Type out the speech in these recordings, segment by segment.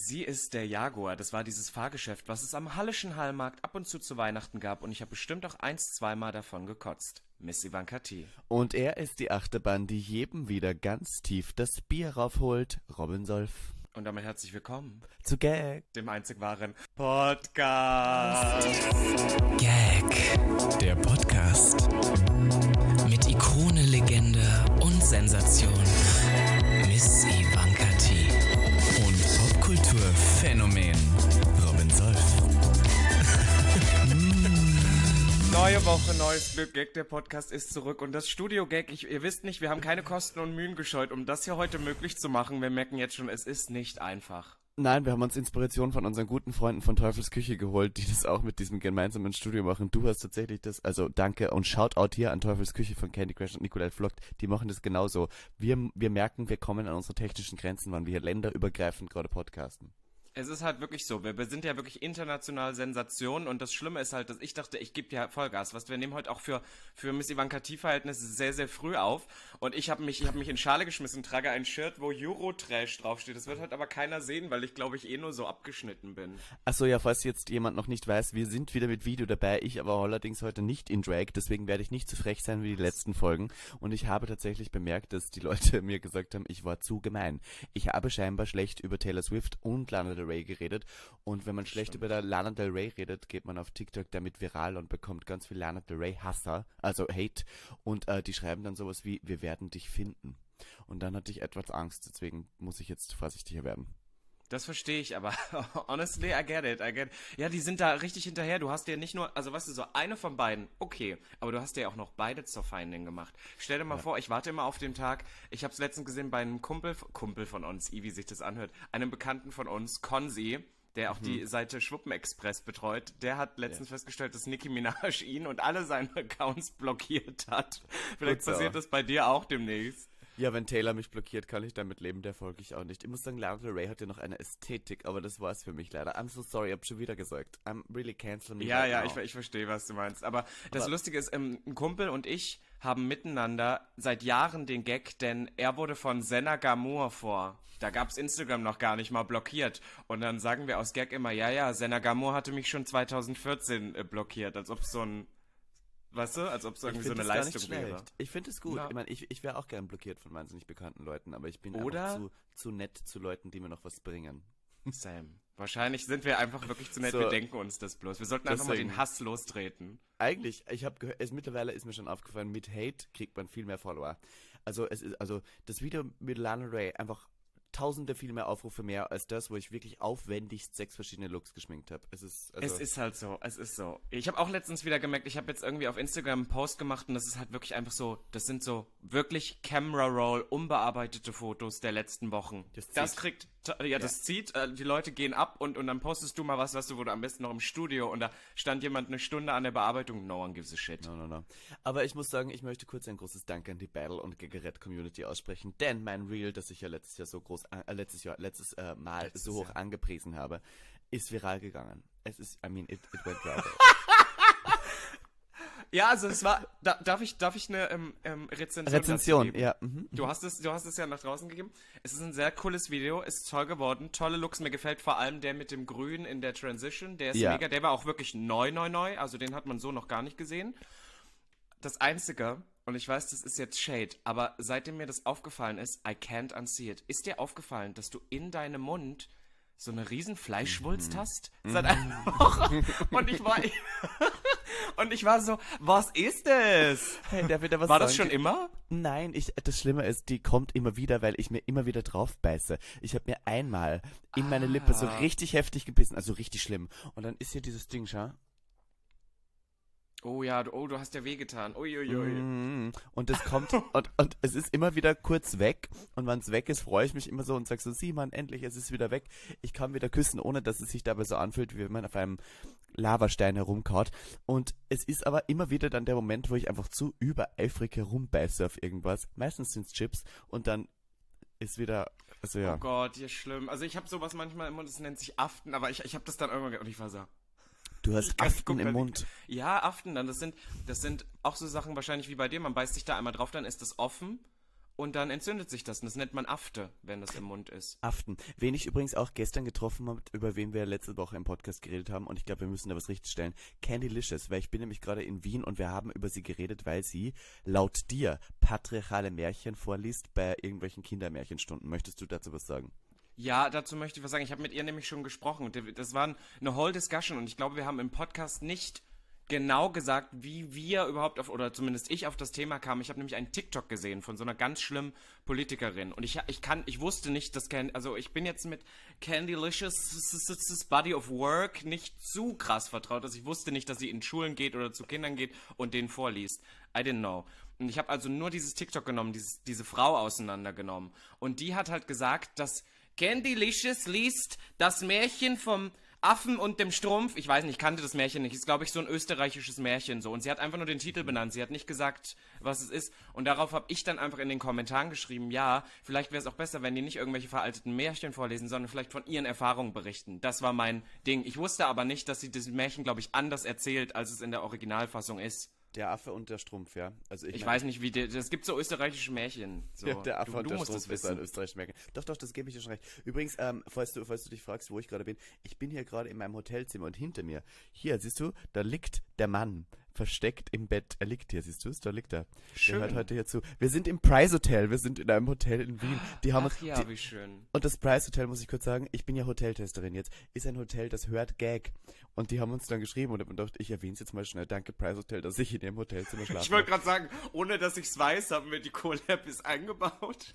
Sie ist der Jaguar. Das war dieses Fahrgeschäft, was es am Hallischen Hallmarkt ab und zu zu Weihnachten gab. Und ich habe bestimmt auch eins, zweimal davon gekotzt. Miss Ivanka T. Und er ist die Achterbahn, die jedem wieder ganz tief das Bier raufholt. Robin Solf. Und damit herzlich willkommen zu Gag, dem einzig wahren Podcast. Gag, der Podcast. Mit Ikone, Legende und Sensation. Miss Ivanka Popkulturphänomen Robin Solf. Neue Woche, neues Glück. Gag, der Podcast ist zurück. Und das Studio Gag, ich, ihr wisst nicht, wir haben keine Kosten und Mühen gescheut, um das hier heute möglich zu machen. Wir merken jetzt schon, es ist nicht einfach. Nein, wir haben uns Inspiration von unseren guten Freunden von Teufels Küche geholt, die das auch mit diesem gemeinsamen Studio machen. Du hast tatsächlich das, also danke und Shoutout hier an Teufels Küche von Candy Crush und Nicolette Vlogt. Die machen das genauso. Wir, wir merken, wir kommen an unsere technischen Grenzen, wann wir hier länderübergreifend gerade podcasten. Es ist halt wirklich so. Wir, sind ja wirklich international Sensation und das Schlimme ist halt, dass ich dachte, ich gebe dir Vollgas. Was wir nehmen heute auch für für Miss Ivanka T-Verhältnisse sehr sehr früh auf und ich habe mich ich habe mich in Schale geschmissen, trage ein Shirt, wo Eurotrash draufsteht. Das wird halt aber keiner sehen, weil ich glaube ich eh nur so abgeschnitten bin. Achso, ja, falls jetzt jemand noch nicht weiß, wir sind wieder mit Video dabei. Ich aber allerdings heute nicht in Drag, deswegen werde ich nicht so frech sein wie die letzten Folgen und ich habe tatsächlich bemerkt, dass die Leute mir gesagt haben, ich war zu gemein. Ich habe scheinbar schlecht über Taylor Swift und Lana Del Rey geredet. Und wenn man schlecht über der Lana Del Rey redet, geht man auf TikTok damit viral und bekommt ganz viel Lana Del Rey Hasser, also Hate. Und äh, die schreiben dann sowas wie, wir werden dich finden. Und dann hatte ich etwas Angst, deswegen muss ich jetzt vorsichtiger werden. Das verstehe ich, aber honestly, I get it, I get it. Ja, die sind da richtig hinterher. Du hast ja nicht nur, also weißt du, so eine von beiden, okay, aber du hast ja auch noch beide zur Feindin gemacht. Stell dir mal ja. vor, ich warte immer auf den Tag, ich habe es letztens gesehen bei einem Kumpel, Kumpel von uns, wie sich das anhört, einem Bekannten von uns, Konzi, der auch mhm. die Seite Schwuppenexpress betreut, der hat letztens ja. festgestellt, dass Nicki Minaj ihn und alle seine Accounts blockiert hat. Vielleicht Gut, passiert das bei dir auch demnächst. Ja, wenn Taylor mich blockiert, kann ich damit leben, der folge ich auch nicht. Ich muss sagen, Lana Del Rey hat ja noch eine Ästhetik, aber das war es für mich leider. I'm so sorry, ich hab schon wieder gesagt. I'm really canceling me. Ja, right ja, ich, ich verstehe, was du meinst. Aber, aber das Lustige ist, ähm, ein Kumpel und ich haben miteinander seit Jahren den Gag, denn er wurde von Senna Gamur vor. Da gab's Instagram noch gar nicht mal blockiert. Und dann sagen wir aus Gag immer, ja, ja, Senna Gamur hatte mich schon 2014 äh, blockiert, als ob so ein Weißt du, als ob es irgendwie so eine Leistung wäre. Ich finde es gut. Ja. Ich meine, ich, ich wäre auch gern blockiert von wahnsinnig bekannten Leuten, aber ich bin Oder zu, zu nett zu Leuten, die mir noch was bringen. Sam. Wahrscheinlich sind wir einfach wirklich zu nett, so, wir denken uns das bloß. Wir sollten einfach deswegen, mal den Hass lostreten. Eigentlich, ich habe gehört, es, mittlerweile ist mir schon aufgefallen, mit Hate kriegt man viel mehr Follower. Also es ist, also das Video mit Lana Ray einfach tausende viel mehr Aufrufe mehr als das, wo ich wirklich aufwendigst sechs verschiedene Looks geschminkt habe. Es ist also es ist halt so, es ist so. Ich habe auch letztens wieder gemerkt, ich habe jetzt irgendwie auf Instagram einen Post gemacht und das ist halt wirklich einfach so, das sind so wirklich Camera Roll unbearbeitete Fotos der letzten Wochen. Das, das kriegt ja, das ja. zieht, äh, die Leute gehen ab und, und dann postest du mal was, was du, du am besten noch im Studio und da stand jemand eine Stunde an der Bearbeitung, no one gives a shit. No, no, no. Aber ich muss sagen, ich möchte kurz ein großes Dank an die Battle und Gigaret Community aussprechen, denn mein Reel, das ich ja letztes Jahr so groß, äh, letztes Jahr, letztes äh, Mal letztes so hoch Jahr. angepriesen habe, ist viral gegangen. Es ist, I mean, it, it went viral. Ja, also es war. Da, darf ich, darf ich eine ähm, ähm, Rezension? Rezension, ja. Mhm. Du hast es, du hast es ja nach draußen gegeben. Es ist ein sehr cooles Video, ist toll geworden, tolle Looks. Mir gefällt vor allem der mit dem Grün in der Transition. Der ist ja. mega. Der war auch wirklich neu, neu, neu. Also den hat man so noch gar nicht gesehen. Das einzige, und ich weiß, das ist jetzt Shade, aber seitdem mir das aufgefallen ist, I can't unsee it. Ist dir aufgefallen, dass du in deinem Mund so eine riesen Fleischwulst mhm. hast seit mhm. einer Woche. Und ich war und ich war so, was ist das? Hey, darf ich da was war das schon immer? Nein, ich das Schlimme ist, die kommt immer wieder, weil ich mir immer wieder drauf beiße. Ich habe mir einmal in meine ah. Lippe so richtig heftig gebissen, also richtig schlimm. Und dann ist hier dieses Ding, schau. Oh ja, oh, du hast ja wehgetan. Uiuiui. Mm, und es kommt, und, und es ist immer wieder kurz weg. Und wenn es weg ist, freue ich mich immer so und sag so, sieh man, endlich, es ist wieder weg. Ich kann wieder küssen, ohne dass es sich dabei so anfühlt, wie wenn man auf einem Lavastein herumkaut. Und es ist aber immer wieder dann der Moment, wo ich einfach zu übereifrig herumbeiße auf irgendwas. Meistens sind es Chips. Und dann ist wieder, also ja. Oh Gott, hier schlimm. Also ich habe sowas manchmal immer, das nennt sich Aften, aber ich, ich habe das dann irgendwann, und ich war so, Du hast Aften im Mund. Ja, Aften dann. Das sind, das sind auch so Sachen wahrscheinlich wie bei dir. Man beißt sich da einmal drauf, dann ist das offen. Und dann entzündet sich das. Und das nennt man Afte, wenn das im Mund ist. Aften. Wen ich übrigens auch gestern getroffen habe, über wen wir letzte Woche im Podcast geredet haben, und ich glaube, wir müssen da was richtig stellen. Candylicious, weil ich bin nämlich gerade in Wien und wir haben über sie geredet, weil sie laut dir patriarchale Märchen vorliest bei irgendwelchen Kindermärchenstunden. Möchtest du dazu was sagen? Ja, dazu möchte ich was sagen. Ich habe mit ihr nämlich schon gesprochen. Das war eine whole Discussion und ich glaube, wir haben im Podcast nicht genau gesagt, wie wir überhaupt auf, oder zumindest ich auf das Thema kam. Ich habe nämlich einen TikTok gesehen von so einer ganz schlimmen Politikerin. Und ich, ich kann, ich wusste nicht, dass Candy, also ich bin jetzt mit Candylicious Body of Work nicht zu krass vertraut, dass ich wusste nicht, dass sie in Schulen geht oder zu Kindern geht und denen vorliest. I didn't know. Und ich habe also nur dieses TikTok genommen, dieses, diese Frau auseinandergenommen. Und die hat halt gesagt, dass Candylicious liest das Märchen vom Affen und dem Strumpf. Ich weiß nicht, ich kannte das Märchen nicht. Ist, glaube ich, so ein österreichisches Märchen so. Und sie hat einfach nur den Titel benannt. Sie hat nicht gesagt, was es ist. Und darauf habe ich dann einfach in den Kommentaren geschrieben, ja, vielleicht wäre es auch besser, wenn die nicht irgendwelche veralteten Märchen vorlesen, sondern vielleicht von ihren Erfahrungen berichten. Das war mein Ding. Ich wusste aber nicht, dass sie das Märchen, glaube ich, anders erzählt, als es in der Originalfassung ist. Der Affe und der Strumpf, ja. Also ich, ich weiß nicht, wie der, es gibt so österreichische Märchen. So. Ja, der Affe du, und du der Strumpf ist ein österreichisches Märchen. Doch, doch, das gebe ich dir schon recht. Übrigens, ähm, falls du, falls du dich fragst, wo ich gerade bin, ich bin hier gerade in meinem Hotelzimmer und hinter mir, hier, siehst du, da liegt der Mann versteckt im Bett. Er liegt hier, siehst du es? Da liegt er. Schön. Der hört heute hier zu. Wir sind im Price Hotel. Wir sind in einem Hotel in Wien. Die haben Ach ja, die, wie schön. Und das Price Hotel, muss ich kurz sagen, ich bin ja Hoteltesterin jetzt, ist ein Hotel, das hört Gag. Und die haben uns dann geschrieben und ich dachte, ich erwähne es jetzt mal schnell. Danke, Price Hotel, dass ich in dem Hotelzimmer schlafe. ich wollte gerade sagen, ohne dass ich es weiß, haben wir die Collab eingebaut.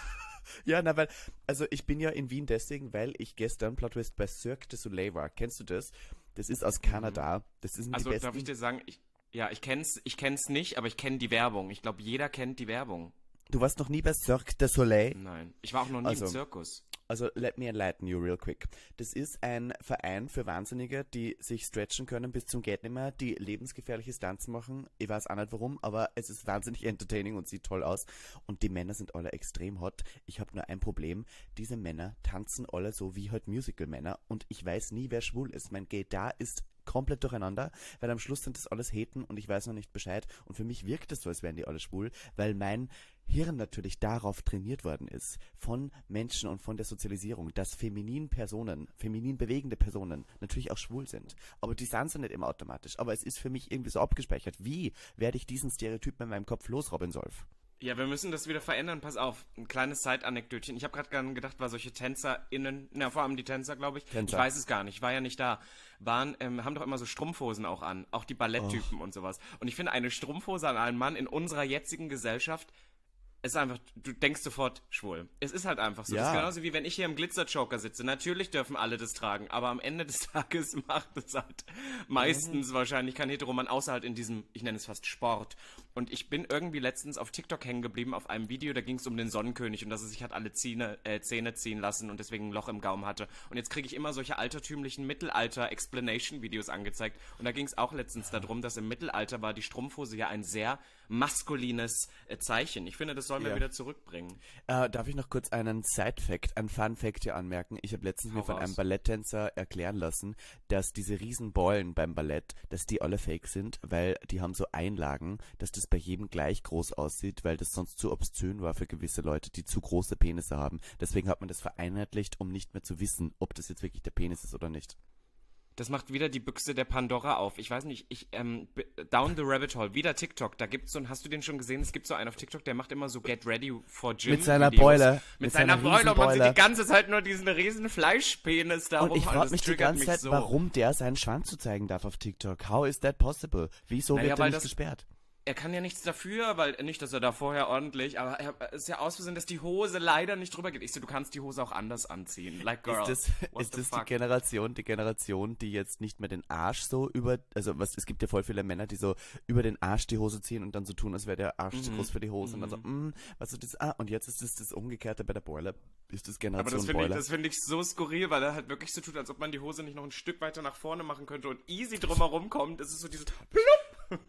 ja, na, weil, also ich bin ja in Wien deswegen, weil ich gestern Plot Twist bei Cirque du Soleil war. Kennst du das? Das ist aus Kanada. Das ist Also darf ich dir sagen, ich, ja, ich kenn's, ich kenn's nicht, aber ich kenne die Werbung. Ich glaube, jeder kennt die Werbung. Du warst noch nie bei Cirque du Soleil? Nein. Ich war auch noch nie also, im Zirkus. Also, let me enlighten you real quick. Das ist ein Verein für Wahnsinnige, die sich stretchen können bis zum Gehtnimmer, die lebensgefährliche Stunts machen. Ich weiß auch nicht warum, aber es ist wahnsinnig entertaining und sieht toll aus. Und die Männer sind alle extrem hot. Ich habe nur ein Problem. Diese Männer tanzen alle so wie halt Musical-Männer und ich weiß nie, wer schwul ist. Mein Gay da ist komplett durcheinander, weil am Schluss sind das alles Heten und ich weiß noch nicht Bescheid. Und für mich wirkt es so, als wären die alle schwul, weil mein Hirn natürlich darauf trainiert worden ist, von Menschen und von der Sozialisierung, dass feminin Personen, feminin bewegende Personen natürlich auch schwul sind. Aber die sind sie nicht immer automatisch. Aber es ist für mich irgendwie so abgespeichert. Wie werde ich diesen Stereotyp in meinem Kopf los, Robin Solf? Ja, wir müssen das wieder verändern. Pass auf, ein kleines Side-Anekdötchen. Ich habe gerade gedacht, war solche TänzerInnen, na vor allem die Tänzer, glaube ich. Tänzer. Ich weiß es gar nicht, ich war ja nicht da. Waren, ähm, haben doch immer so Strumpfhosen auch an, auch die Balletttypen oh. und sowas. Und ich finde, eine Strumpfhose an einen Mann in unserer jetzigen Gesellschaft es ist einfach, du denkst sofort schwul. Es ist halt einfach so. Ja. Das ist genauso wie wenn ich hier im Glitzer-Joker sitze. Natürlich dürfen alle das tragen, aber am Ende des Tages macht es halt meistens mhm. wahrscheinlich kein Heteroman, außer halt in diesem, ich nenne es fast Sport. Und ich bin irgendwie letztens auf TikTok hängen geblieben auf einem Video, da ging es um den Sonnenkönig und dass er sich hat alle Zähne, äh, Zähne ziehen lassen und deswegen ein Loch im Gaumen hatte. Und jetzt kriege ich immer solche altertümlichen Mittelalter-Explanation-Videos angezeigt. Und da ging es auch letztens darum, dass im Mittelalter war die Strumpfhose ja ein sehr maskulines äh, Zeichen. Ich finde, das sollen wir ja. wieder zurückbringen. Äh, darf ich noch kurz einen Side-Fact, einen Fun-Fact hier anmerken? Ich habe letztens Hau mir von raus. einem Balletttänzer erklären lassen, dass diese riesen Ballen beim Ballett, dass die alle fake sind, weil die haben so Einlagen, dass das bei jedem gleich groß aussieht, weil das sonst zu obszön war für gewisse Leute, die zu große Penisse haben. Deswegen hat man das vereinheitlicht, um nicht mehr zu wissen, ob das jetzt wirklich der Penis ist oder nicht. Das macht wieder die Büchse der Pandora auf. Ich weiß nicht, ich, ähm, Down the Rabbit Hole, wieder TikTok. Da gibt's so einen, hast du den schon gesehen? Es gibt so einen auf TikTok, der macht immer so Get Ready for Gym. Mit seiner Boiler. Mit, mit seiner, seiner Boiler. Und man sieht die ganze Zeit nur diesen riesen Fleischpenis da Und ich frage mich die ganze Zeit, so. warum der seinen Schwanz zu zeigen darf auf TikTok. How is that possible? Wieso naja, wird er nicht das, gesperrt? Er kann ja nichts dafür, weil nicht, dass er da vorher ordentlich, aber er ist ja ausversehen, dass die Hose leider nicht drüber geht. Ich so, du kannst die Hose auch anders anziehen. Like girl. Ist das, ist das die Generation, die Generation, die jetzt nicht mehr den Arsch so über, also was, es gibt ja voll viele Männer, die so über den Arsch die Hose ziehen und dann so tun, als wäre der Arsch mhm. zu groß für die Hose mhm. und dann so, mm, was ist das, ah, und jetzt ist das das Umgekehrte bei der Boiler, ist das Generation aber das Boiler. Ich, das finde ich so skurril, weil er halt wirklich so tut, als ob man die Hose nicht noch ein Stück weiter nach vorne machen könnte und easy drumherum kommt. Es ist so dieses plupp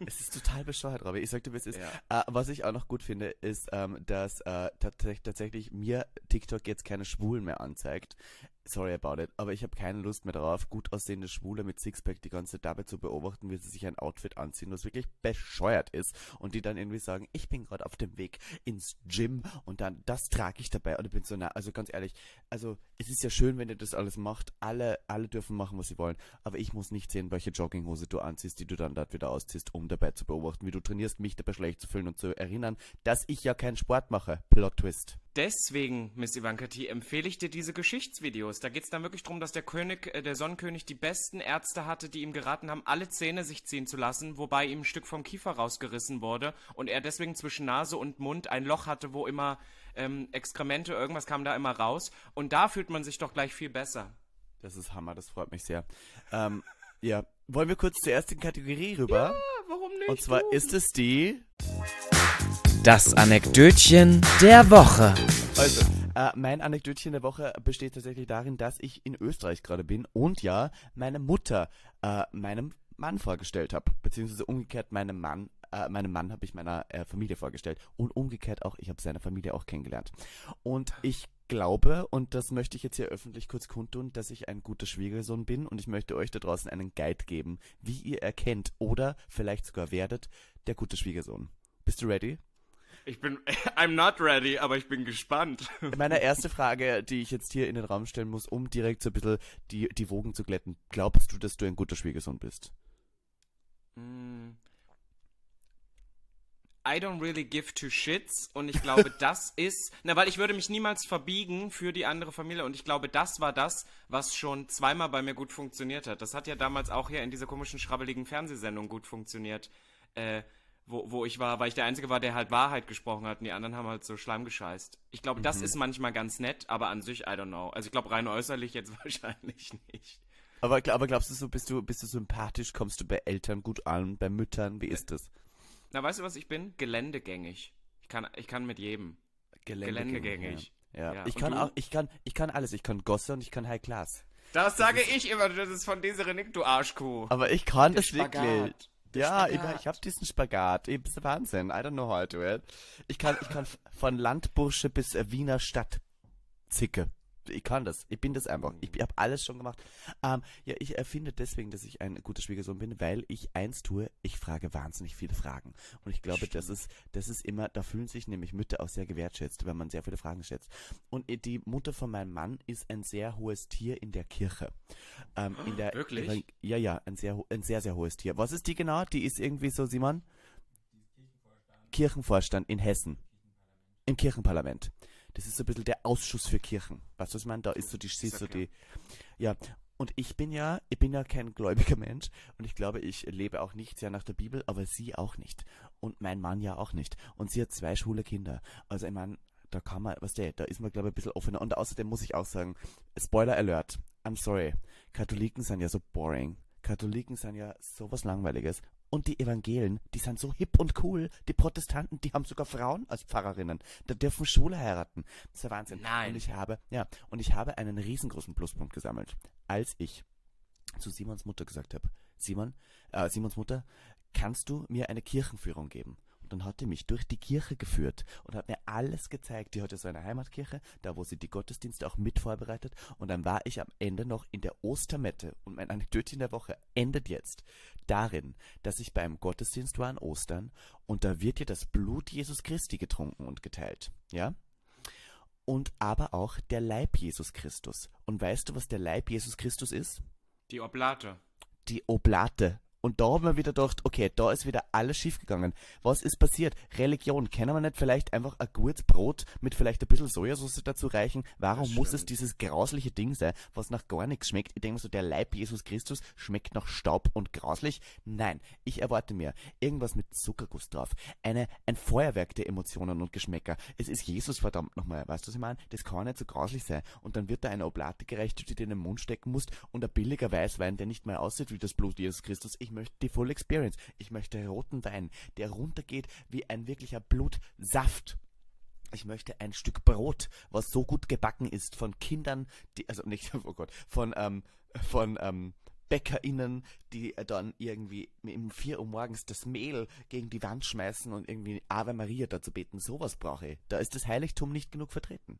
es ist total bescheuert, Robby. Ich sagte, wie es ist. Ja. Äh, was ich auch noch gut finde, ist, ähm, dass äh, tatsächlich mir TikTok jetzt keine Schwulen mehr anzeigt. Sorry about it, aber ich habe keine Lust mehr darauf, gut aussehende Schwule mit Sixpack die ganze Zeit dabei zu beobachten, wie sie sich ein Outfit anziehen, was wirklich bescheuert ist und die dann irgendwie sagen, ich bin gerade auf dem Weg ins Gym und dann das trage ich dabei und ich bin so nah, also ganz ehrlich, also es ist ja schön, wenn ihr das alles macht, alle alle dürfen machen, was sie wollen, aber ich muss nicht sehen, welche Jogginghose du anziehst, die du dann dort wieder ausziehst, um dabei zu beobachten, wie du trainierst, mich dabei schlecht zu fühlen und zu erinnern, dass ich ja keinen Sport mache. Plot Twist. Deswegen, Miss Ivanka T, empfehle ich dir diese Geschichtsvideos. Da geht es dann wirklich darum, dass der König, äh, der Sonnenkönig, die besten Ärzte hatte, die ihm geraten haben, alle Zähne sich ziehen zu lassen, wobei ihm ein Stück vom Kiefer rausgerissen wurde und er deswegen zwischen Nase und Mund ein Loch hatte, wo immer ähm, Exkremente, irgendwas kam da immer raus. Und da fühlt man sich doch gleich viel besser. Das ist Hammer, das freut mich sehr. ähm, ja, wollen wir kurz zur ersten Kategorie rüber? Ja, warum nicht? Und zwar du? ist es die. Das Anekdötchen der Woche. Also, äh, mein Anekdötchen der Woche besteht tatsächlich darin, dass ich in Österreich gerade bin und ja, meine Mutter äh, meinem Mann vorgestellt habe, beziehungsweise umgekehrt meinem Mann, äh, meinem Mann habe ich meiner äh, Familie vorgestellt und umgekehrt auch, ich habe seine Familie auch kennengelernt. Und ich glaube, und das möchte ich jetzt hier öffentlich kurz kundtun, dass ich ein guter Schwiegersohn bin und ich möchte euch da draußen einen Guide geben, wie ihr erkennt oder vielleicht sogar werdet, der gute Schwiegersohn. Bist du ready? Ich bin, I'm not ready, aber ich bin gespannt. Meine erste Frage, die ich jetzt hier in den Raum stellen muss, um direkt so ein bisschen die, die Wogen zu glätten. Glaubst du, dass du ein guter Schwiegersohn bist? Mm. I don't really give two shits und ich glaube, das ist, na, weil ich würde mich niemals verbiegen für die andere Familie und ich glaube, das war das, was schon zweimal bei mir gut funktioniert hat. Das hat ja damals auch hier in dieser komischen, schrabbeligen Fernsehsendung gut funktioniert, äh, wo, wo ich war, weil ich der Einzige war, der halt Wahrheit gesprochen hat und die anderen haben halt so Schleim gescheißt. Ich glaube, das ist manchmal ganz nett, aber an sich, I don't know. Also ich glaube, rein äußerlich jetzt wahrscheinlich nicht. Aber, aber glaubst du so, bist du, bist du sympathisch, kommst du bei Eltern gut an, bei Müttern, wie ist das? Na, weißt du, was ich bin? Geländegängig. Ich kann, ich kann mit jedem. Geländegängig. Ja, ja. Ja, ich und kann du? auch, ich kann, ich kann alles. Ich kann Gosse und ich kann High Class. Das sage ich immer, das ist von dieser Nick, du Arschkuh. Aber ich kann Der das wirklich. Spagat. Ja, ich, Spagat. ich habe diesen Spagat. Ist Wahnsinn. I don't know how to do it. Ich kann, ich kann von Landbursche bis äh, Wiener Stadtzicke. Ich kann das. Ich bin das einfach. Ich habe alles schon gemacht. Ähm, ja, ich erfinde deswegen, dass ich ein guter Schwiegersohn bin, weil ich eins tue, ich frage wahnsinnig viele Fragen. Und ich glaube, das ist, das ist immer, da fühlen sich nämlich Mütter auch sehr gewertschätzt, wenn man sehr viele Fragen schätzt. Und äh, die Mutter von meinem Mann ist ein sehr hohes Tier in der Kirche. Ähm, in der Wirklich? Evan- Ja, ja, ein sehr, ein sehr, sehr hohes Tier. Was ist die genau? Die ist irgendwie so, Simon? Kirchenvorstand in Hessen. Im Kirchenparlament. Das ist so ein bisschen der Ausschuss für Kirchen. Weißt du, was ich meine? Da ist so die, sie ist so die, ja. Und ich bin ja, ich bin ja kein gläubiger Mensch und ich glaube, ich lebe auch nicht sehr nach der Bibel, aber sie auch nicht. Und mein Mann ja auch nicht. Und sie hat zwei schwule Kinder. Also ich meine, da kann man, was der, da ist man glaube ich ein bisschen offener. Und außerdem muss ich auch sagen, Spoiler Alert, I'm sorry, Katholiken sind ja so boring. Katholiken sind ja sowas Langweiliges. Und die Evangelen, die sind so hip und cool. Die Protestanten, die haben sogar Frauen als Pfarrerinnen. Da dürfen Schwule heiraten. Das ist der Wahnsinn. Nein. Und ich habe, ja, und ich habe einen riesengroßen Pluspunkt gesammelt, als ich zu Simons Mutter gesagt habe, Simon, äh, Simons Mutter, kannst du mir eine Kirchenführung geben? Und dann hat die mich durch die Kirche geführt und hat mir alles gezeigt. Die hatte so eine Heimatkirche, da wo sie die Gottesdienste auch mit vorbereitet. Und dann war ich am Ende noch in der Ostermette. Und mein Anekdötchen der Woche endet jetzt darin, dass ich beim Gottesdienst war an Ostern und da wird ja das Blut Jesus Christi getrunken und geteilt. Ja? Und aber auch der Leib Jesus Christus. Und weißt du, was der Leib Jesus Christus ist? Die Oblate. die Oblate. Und da haben wir wieder gedacht, okay, da ist wieder alles schiefgegangen. Was ist passiert? Religion, können wir nicht vielleicht einfach ein gutes Brot mit vielleicht ein bisschen Sojasauce dazu reichen? Warum muss es dieses grausliche Ding sein, was nach gar nichts schmeckt? Ich denke mir so, der Leib Jesus Christus schmeckt nach Staub und grauslich. Nein, ich erwarte mir irgendwas mit Zuckerguss drauf. Eine, ein Feuerwerk der Emotionen und Geschmäcker. Es ist Jesus verdammt nochmal, weißt du, was ich meine? Das kann nicht so grauslich sein. Und dann wird da eine Oblate gereicht, die du dir in den Mund stecken musst und ein billiger Weißwein, der nicht mehr aussieht wie das Blut Jesus Christus. Ich möchte die Full Experience. Ich möchte roten Wein, der runtergeht wie ein wirklicher Blutsaft. Ich möchte ein Stück Brot, was so gut gebacken ist von Kindern, die, also nicht, oh Gott, von, ähm, von, ähm, BäckerInnen, die äh, dann irgendwie um 4 Uhr morgens das Mehl gegen die Wand schmeißen und irgendwie Ave Maria dazu beten. Sowas brauche ich. Da ist das Heiligtum nicht genug vertreten.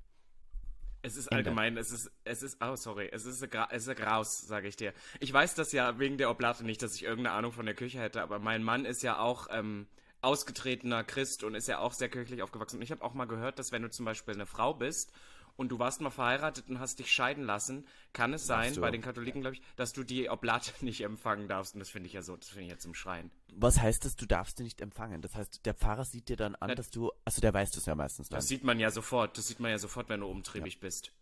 Es ist allgemein, es ist, es ist, oh sorry, es ist, es ist Graus, sage ich dir. Ich weiß das ja wegen der Oblate nicht, dass ich irgendeine Ahnung von der Küche hätte, aber mein Mann ist ja auch ähm, ausgetretener Christ und ist ja auch sehr kirchlich aufgewachsen. Und ich habe auch mal gehört, dass wenn du zum Beispiel eine Frau bist und du warst mal verheiratet und hast dich scheiden lassen, kann es sein, bei den Katholiken, glaube ich, dass du die Oblate nicht empfangen darfst. Und das finde ich ja so, das finde ich ja zum Schreien. Was heißt das, du darfst sie nicht empfangen? Das heißt, der Pfarrer sieht dir dann an, ja. dass du, also der weiß das ja meistens dann. Das sieht man ja sofort, das sieht man ja sofort, wenn du umtriebig ja. bist.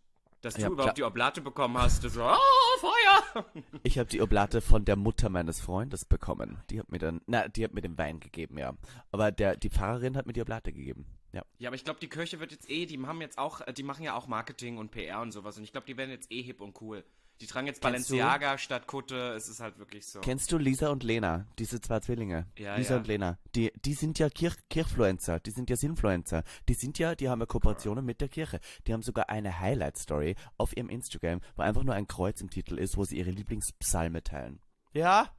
Dass du überhaupt die Oblate bekommen hast, du so, oh, Feuer! Ich habe die Oblate von der Mutter meines Freundes bekommen. Die hat mir dann, na, die hat mir den Wein gegeben, ja. Aber der, die Pfarrerin hat mir die Oblate gegeben. Ja. Ja, aber ich glaube, die Kirche wird jetzt eh, die haben jetzt auch, äh, die machen ja auch Marketing und PR und sowas und ich glaube, die werden jetzt eh hip und cool. Die tragen jetzt Kennst Balenciaga du? statt Kutte, es ist halt wirklich so. Kennst du Lisa und Lena, diese zwei Zwillinge? Ja, Lisa ja. und Lena. Die, die sind ja Kirch, Kirchfluencer, die sind ja Sinfluencer. Die sind ja, die haben ja Kooperationen mit der Kirche. Die haben sogar eine Highlight-Story auf ihrem Instagram, wo einfach nur ein Kreuz im Titel ist, wo sie ihre Lieblingspsalme teilen. Ja,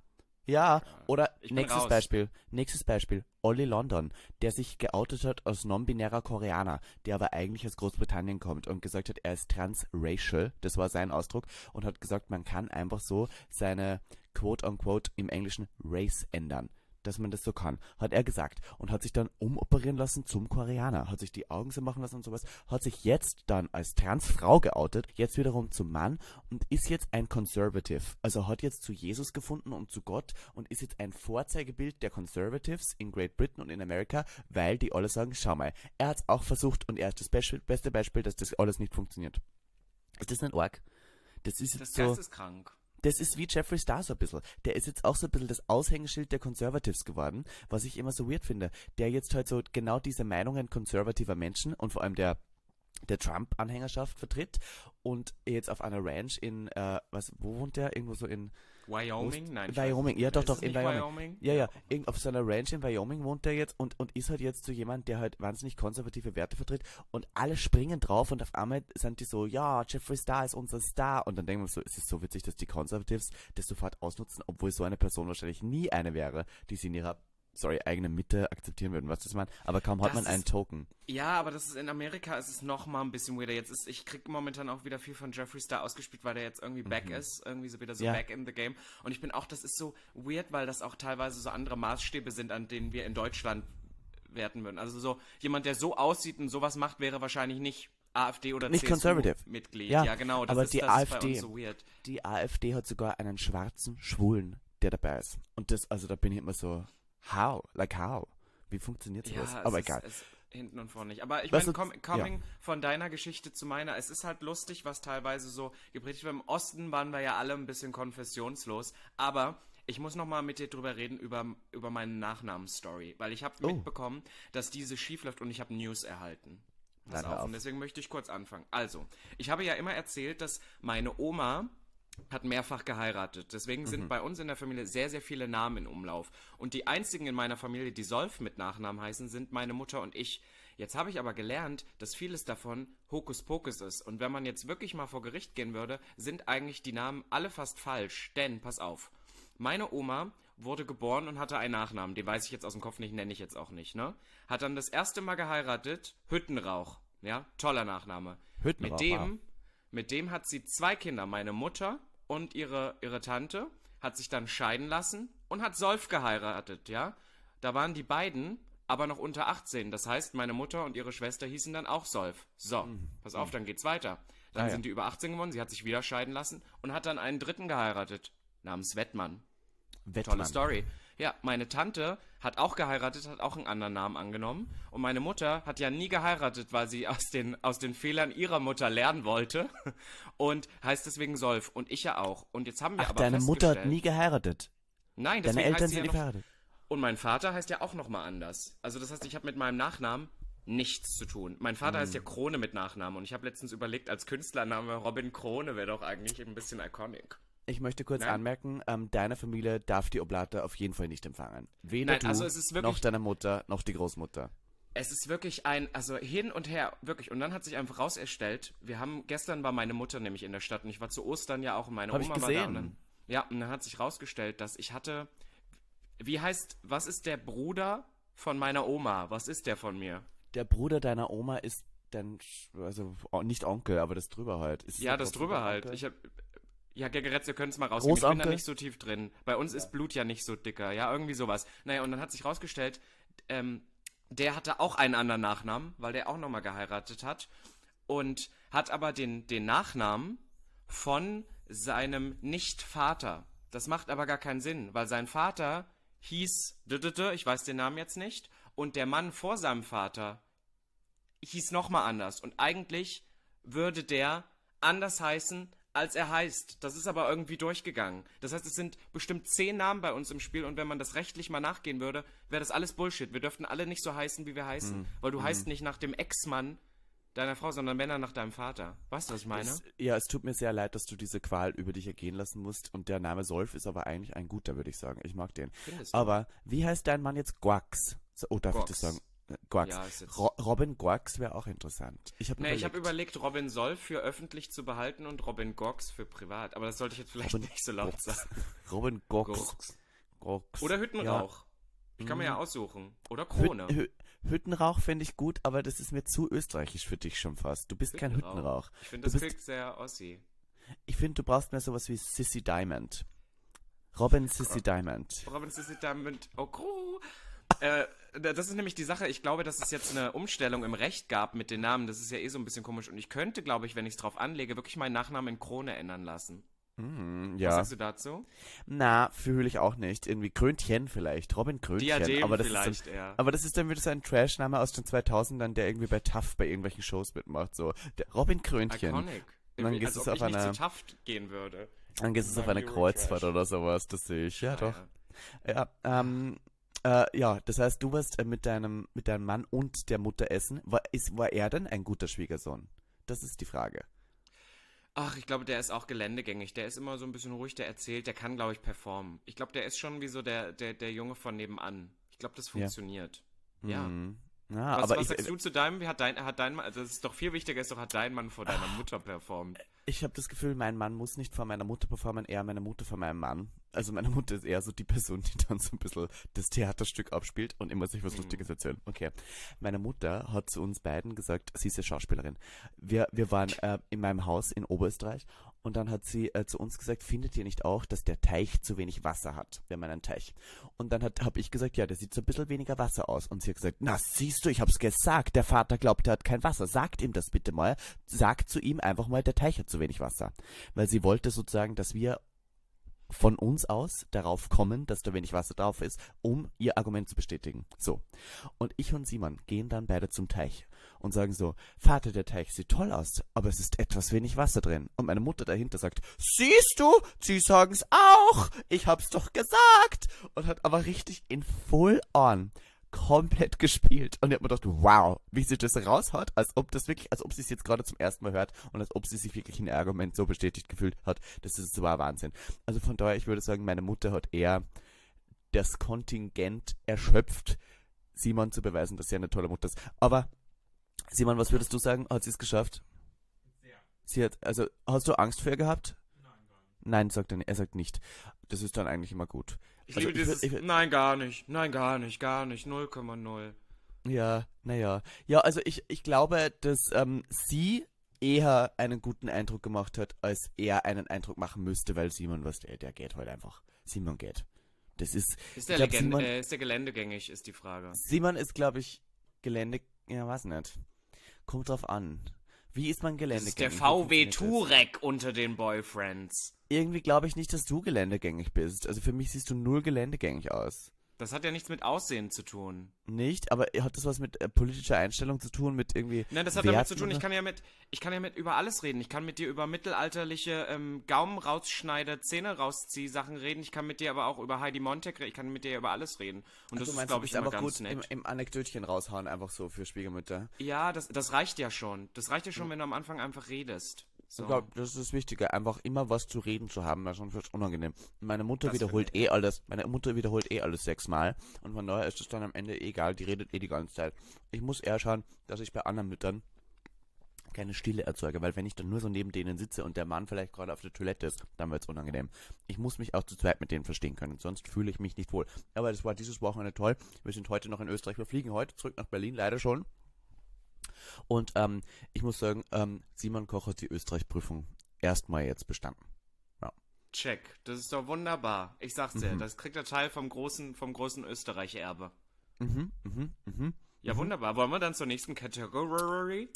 ja, oder nächstes raus. Beispiel, nächstes Beispiel, Olli London, der sich geoutet hat als non-binärer Koreaner, der aber eigentlich aus Großbritannien kommt und gesagt hat, er ist transracial, das war sein Ausdruck, und hat gesagt, man kann einfach so seine quote-unquote im Englischen Race ändern dass man das so kann, hat er gesagt. Und hat sich dann umoperieren lassen zum Koreaner, hat sich die Augen so machen lassen und sowas, hat sich jetzt dann als Transfrau geoutet, jetzt wiederum zum Mann. Und ist jetzt ein Conservative. Also hat jetzt zu Jesus gefunden und zu Gott. Und ist jetzt ein Vorzeigebild der Conservatives in Great Britain und in Amerika, weil die alle sagen, schau mal, er hat es auch versucht. Und er ist das beste Beispiel, dass das alles nicht funktioniert. Ist das nicht arg? Das ist das so, ist krank das ist wie Jeffree Star so ein bisschen. Der ist jetzt auch so ein bisschen das Aushängeschild der Conservatives geworden, was ich immer so weird finde. Der jetzt halt so genau diese Meinungen konservativer Menschen und vor allem der der Trump-Anhängerschaft vertritt und jetzt auf einer Ranch in, äh, was, wo wohnt der? Irgendwo so in Wyoming? Nein. Wyoming, ja doch, doch, in Wyoming. Wyoming. Ja, ja, Irgend auf seiner Ranch in Wyoming wohnt er jetzt und, und ist halt jetzt so jemand, der halt wahnsinnig konservative Werte vertritt und alle springen drauf und auf einmal sind die so, ja, Jeffrey Star ist unser Star und dann denken wir so, es ist so witzig, dass die Conservatives das sofort ausnutzen, obwohl so eine Person wahrscheinlich nie eine wäre, die sie in ihrer sorry, eigene Mitte akzeptieren würden, was das meint. Aber kaum hat das man ist, einen Token. Ja, aber das ist in Amerika ist es noch mal ein bisschen weirder. Jetzt ist, ich krieg momentan auch wieder viel von Jeffree Star ausgespielt, weil der jetzt irgendwie mhm. back ist, irgendwie so wieder so ja. back in the game. Und ich bin auch, das ist so weird, weil das auch teilweise so andere Maßstäbe sind, an denen wir in Deutschland werten würden. Also so jemand, der so aussieht und sowas macht, wäre wahrscheinlich nicht AfD oder nicht conservative. Mitglied. Ja, ja genau. aber ist, die AfD, so die AfD hat sogar einen schwarzen Schwulen, der dabei ist. Und das, also da bin ich immer so, How? Like how? Wie funktioniert sowas? Ja, Aber egal. Ist, hinten und vorne nicht. Aber ich meine, com coming ja. von deiner Geschichte zu meiner, es ist halt lustig, was teilweise so gepredigt wird. Im Osten waren wir ja alle ein bisschen konfessionslos, aber ich muss noch mal mit dir drüber reden über, über meine Nachnamenstory, weil ich habe oh. mitbekommen, dass diese schief läuft und ich habe News erhalten. Pass auf, auf, und deswegen möchte ich kurz anfangen. Also, ich habe ja immer erzählt, dass meine Oma hat mehrfach geheiratet. Deswegen sind mhm. bei uns in der Familie sehr, sehr viele Namen in Umlauf. Und die einzigen in meiner Familie, die Solf mit Nachnamen heißen, sind meine Mutter und ich. Jetzt habe ich aber gelernt, dass vieles davon Hokuspokus ist. Und wenn man jetzt wirklich mal vor Gericht gehen würde, sind eigentlich die Namen alle fast falsch. Denn, pass auf, meine Oma wurde geboren und hatte einen Nachnamen. Den weiß ich jetzt aus dem Kopf nicht, nenne ich jetzt auch nicht, ne? Hat dann das erste Mal geheiratet, Hüttenrauch. Ja, toller Nachname. Hüttenrauch. Mit dem mit dem hat sie zwei Kinder, meine Mutter und ihre, ihre Tante, hat sich dann scheiden lassen und hat Solf geheiratet, ja. Da waren die beiden aber noch unter 18. Das heißt, meine Mutter und ihre Schwester hießen dann auch Solf. So, mhm. pass auf, dann geht's weiter. Dann ah, sind ja. die über 18 geworden, sie hat sich wieder scheiden lassen und hat dann einen dritten geheiratet, namens Wettmann. Wettmann. Tolle Story. Ja, meine Tante hat auch geheiratet, hat auch einen anderen Namen angenommen. Und meine Mutter hat ja nie geheiratet, weil sie aus den, aus den Fehlern ihrer Mutter lernen wollte. Und heißt deswegen Solf. Und ich ja auch. Und jetzt haben wir Ach, aber deine Mutter hat nie geheiratet? Nein, deswegen Deine Eltern sind ja nie verheiratet? Und mein Vater heißt ja auch nochmal anders. Also das heißt, ich habe mit meinem Nachnamen nichts zu tun. Mein Vater hm. heißt ja Krone mit Nachnamen. Und ich habe letztens überlegt, als Künstlername Robin Krone wäre doch eigentlich ein bisschen iconic. Ich möchte kurz Nein? anmerken, ähm, deine Familie darf die Oblate auf jeden Fall nicht empfangen. Weder Nein, du, also wirklich, noch deine Mutter, noch die Großmutter. Es ist wirklich ein, also hin und her, wirklich. Und dann hat sich einfach rauserstellt, wir haben, gestern war meine Mutter nämlich in der Stadt und ich war zu Ostern ja auch und meine Hab Oma ich gesehen. war da. Und dann, ja, und dann hat sich rausgestellt, dass ich hatte, wie heißt, was ist der Bruder von meiner Oma? Was ist der von mir? Der Bruder deiner Oma ist dein, also nicht Onkel, aber das drüber halt. Ist ja, das drüber halt. Ich hab, ja, Gegeretz, ihr könnt es mal rausgeben. Ich bin da nicht so tief drin. Bei uns ja. ist Blut ja nicht so dicker. Ja, irgendwie sowas. Naja, und dann hat sich rausgestellt, ähm, der hatte auch einen anderen Nachnamen, weil der auch nochmal geheiratet hat. Und hat aber den, den Nachnamen von seinem Nicht-Vater. Das macht aber gar keinen Sinn, weil sein Vater hieß, ich weiß den Namen jetzt nicht, und der Mann vor seinem Vater hieß nochmal anders. Und eigentlich würde der anders heißen, als er heißt. Das ist aber irgendwie durchgegangen. Das heißt, es sind bestimmt zehn Namen bei uns im Spiel und wenn man das rechtlich mal nachgehen würde, wäre das alles Bullshit. Wir dürften alle nicht so heißen, wie wir heißen. Mhm. Weil du mhm. heißt nicht nach dem Ex-Mann deiner Frau, sondern dann nach deinem Vater. Weißt du, was ich meine? Es, ja, es tut mir sehr leid, dass du diese Qual über dich ergehen lassen musst. Und der Name Solf ist aber eigentlich ein guter, würde ich sagen. Ich mag den. Aber wie heißt dein Mann jetzt Guax? Oh, darf Guax. ich das sagen? Guax. Ja, Ro Robin Guax wäre auch interessant. Ich habe nee, überlegt. hab überlegt, Robin Solf für öffentlich zu behalten und Robin Gox für privat. Aber das sollte ich jetzt vielleicht Robin nicht so laut Gox. sagen. Robin Gox. Gox. Oder Hüttenrauch. Ja. Ich kann mir ja mhm. aussuchen. Oder Krone. Hü Hü Hüttenrauch fände ich gut, aber das ist mir zu österreichisch für dich schon fast. Du bist Hüttenrauch. kein Hüttenrauch. Ich finde, das klingt sehr Ossi. Ich finde, du brauchst mehr sowas wie Sissy Diamond. Robin Sissy Diamond. Robin Sissy Diamond. Oh, cool. Äh, das ist nämlich die Sache. Ich glaube, dass es jetzt eine Umstellung im Recht gab mit den Namen. Das ist ja eh so ein bisschen komisch. Und ich könnte, glaube ich, wenn ich es drauf anlege, wirklich meinen Nachnamen in Krone ändern lassen. Mm, ja. Was sagst du dazu? Na, fühle ich auch nicht. Irgendwie Krönchen vielleicht. Robin Krönchen. Diadem aber das vielleicht ist dann, eher. Aber das ist dann wieder so ein Trash-Name aus den 2000ern, der irgendwie bei TAF bei irgendwelchen Shows mitmacht. So, der Robin Krönchen. Iconic. Und dann gehst es auf eine. Zu Taft gehen würde. Dann gehst es auf eine Kreuzfahrt oder sowas. Das sehe ich. Ja, ja doch. Ja, ja ähm, äh, ja, das heißt, du warst äh, mit deinem mit deinem Mann und der Mutter essen. War, ist, war er denn ein guter Schwiegersohn? Das ist die Frage. Ach, ich glaube, der ist auch geländegängig. Der ist immer so ein bisschen ruhig, der erzählt, der kann, glaube ich, performen. Ich glaube, der ist schon wie so der, der, der Junge von nebenan. Ich glaube, das funktioniert. Ja. ja. Mhm. Ja, was, aber was ich, sagst du zu deinem, wie hat dein, hat dein Mann, also das ist doch viel wichtiger, ist doch, hat dein Mann vor deiner Mutter performt? Ich habe das Gefühl, mein Mann muss nicht vor meiner Mutter performen, eher meine Mutter vor meinem Mann. Also meine Mutter ist eher so die Person, die dann so ein bisschen das Theaterstück abspielt und immer sich was mhm. Lustiges erzählen. Okay. Meine Mutter hat zu uns beiden gesagt, sie ist ja Schauspielerin. Wir, wir waren äh, in meinem Haus in Oberösterreich und dann hat sie äh, zu uns gesagt, findet ihr nicht auch, dass der Teich zu wenig Wasser hat? Wir haben einen Teich. Und dann habe ich gesagt, ja, der sieht so ein bisschen weniger Wasser aus. Und sie hat gesagt, na siehst du, ich hab's gesagt. Der Vater glaubt, er hat kein Wasser. Sagt ihm das bitte mal. Sagt zu ihm einfach mal, der Teich hat zu wenig Wasser. Weil sie wollte sozusagen, dass wir von uns aus darauf kommen, dass da wenig Wasser drauf ist, um ihr Argument zu bestätigen. So. Und ich und Simon gehen dann beide zum Teich und sagen so, Vater, der Teich sieht toll aus, aber es ist etwas wenig Wasser drin. Und meine Mutter dahinter sagt, siehst du, sie sagen's auch, ich hab's doch gesagt. Und hat aber richtig in full on komplett gespielt. Und ich habe mir gedacht, wow, wie sie das raushaut, als ob das wirklich, als ob sie es jetzt gerade zum ersten Mal hört und als ob sie sich wirklich in ihr Argument so bestätigt gefühlt hat. Das ist so Wahnsinn. Also von daher, ich würde sagen, meine Mutter hat eher das Kontingent erschöpft, Simon zu beweisen, dass sie eine tolle Mutter ist. Aber Simon, was würdest du sagen? Hat sie es geschafft? Sehr. Sie hat, also, hast du Angst vor ihr gehabt? Nein, gar nicht. Nein, sagt er, er sagt nicht. Das ist dann eigentlich immer gut. Ich also liebe ich, dieses, ich, nein, gar nicht, nein, gar nicht, gar nicht, 0,0. Ja, naja. Ja, also ich, ich glaube, dass ähm, sie eher einen guten Eindruck gemacht hat, als er einen Eindruck machen müsste, weil Simon, was der, der geht heute einfach. Simon geht. Das ist. Ist der, glaub, Legend, Simon, äh, ist der geländegängig, ist die Frage. Simon ist, glaube ich, Gelände. Ja, weiß nicht. Kommt drauf an. Wie ist man geländegängig? Das ist der VW Turek unter den Boyfriends. Irgendwie glaube ich nicht, dass du geländegängig bist. Also für mich siehst du null geländegängig aus. Das hat ja nichts mit Aussehen zu tun. Nicht, aber hat das was mit äh, politischer Einstellung zu tun, mit irgendwie. Nein, das hat Werten damit zu tun, ich kann ja mit, ich kann ja mit über alles reden. Ich kann mit dir über mittelalterliche ähm, Gaumen rausschneide, Zähne rauszieh Sachen reden. Ich kann mit dir aber auch über Heidi Montek reden. Ich kann mit dir über alles reden. Und also das ist, glaube ich, immer ganz nett. Im, Im Anekdötchen raushauen, einfach so für Schwiegermütter. Ja, das, das reicht ja schon. Das reicht ja schon, wenn du am Anfang einfach redest. So. Ich glaube, das ist das Wichtige, einfach immer was zu reden zu haben, weil sonst wird es unangenehm. Meine Mutter das wiederholt eh alles, meine Mutter wiederholt eh alles sechsmal und von daher ist es dann am Ende egal, die redet eh die ganze Zeit. Ich muss eher schauen, dass ich bei anderen Müttern keine Stille erzeuge, weil wenn ich dann nur so neben denen sitze und der Mann vielleicht gerade auf der Toilette ist, dann wird es unangenehm. Ich muss mich auch zu zweit mit denen verstehen können, sonst fühle ich mich nicht wohl. Aber das war dieses Wochenende toll. Wir sind heute noch in Österreich, wir fliegen heute zurück nach Berlin, leider schon. Und ähm, ich muss sagen, ähm, Simon Koch hat die Österreich-Prüfung erstmal jetzt bestanden. Ja. Check. Das ist doch wunderbar. Ich sag's dir, mhm. das kriegt der Teil vom großen, vom großen Österreich-Erbe. Mhm, mhm, mhm. Ja, mhm. wunderbar. Wollen wir dann zur nächsten Kategorie?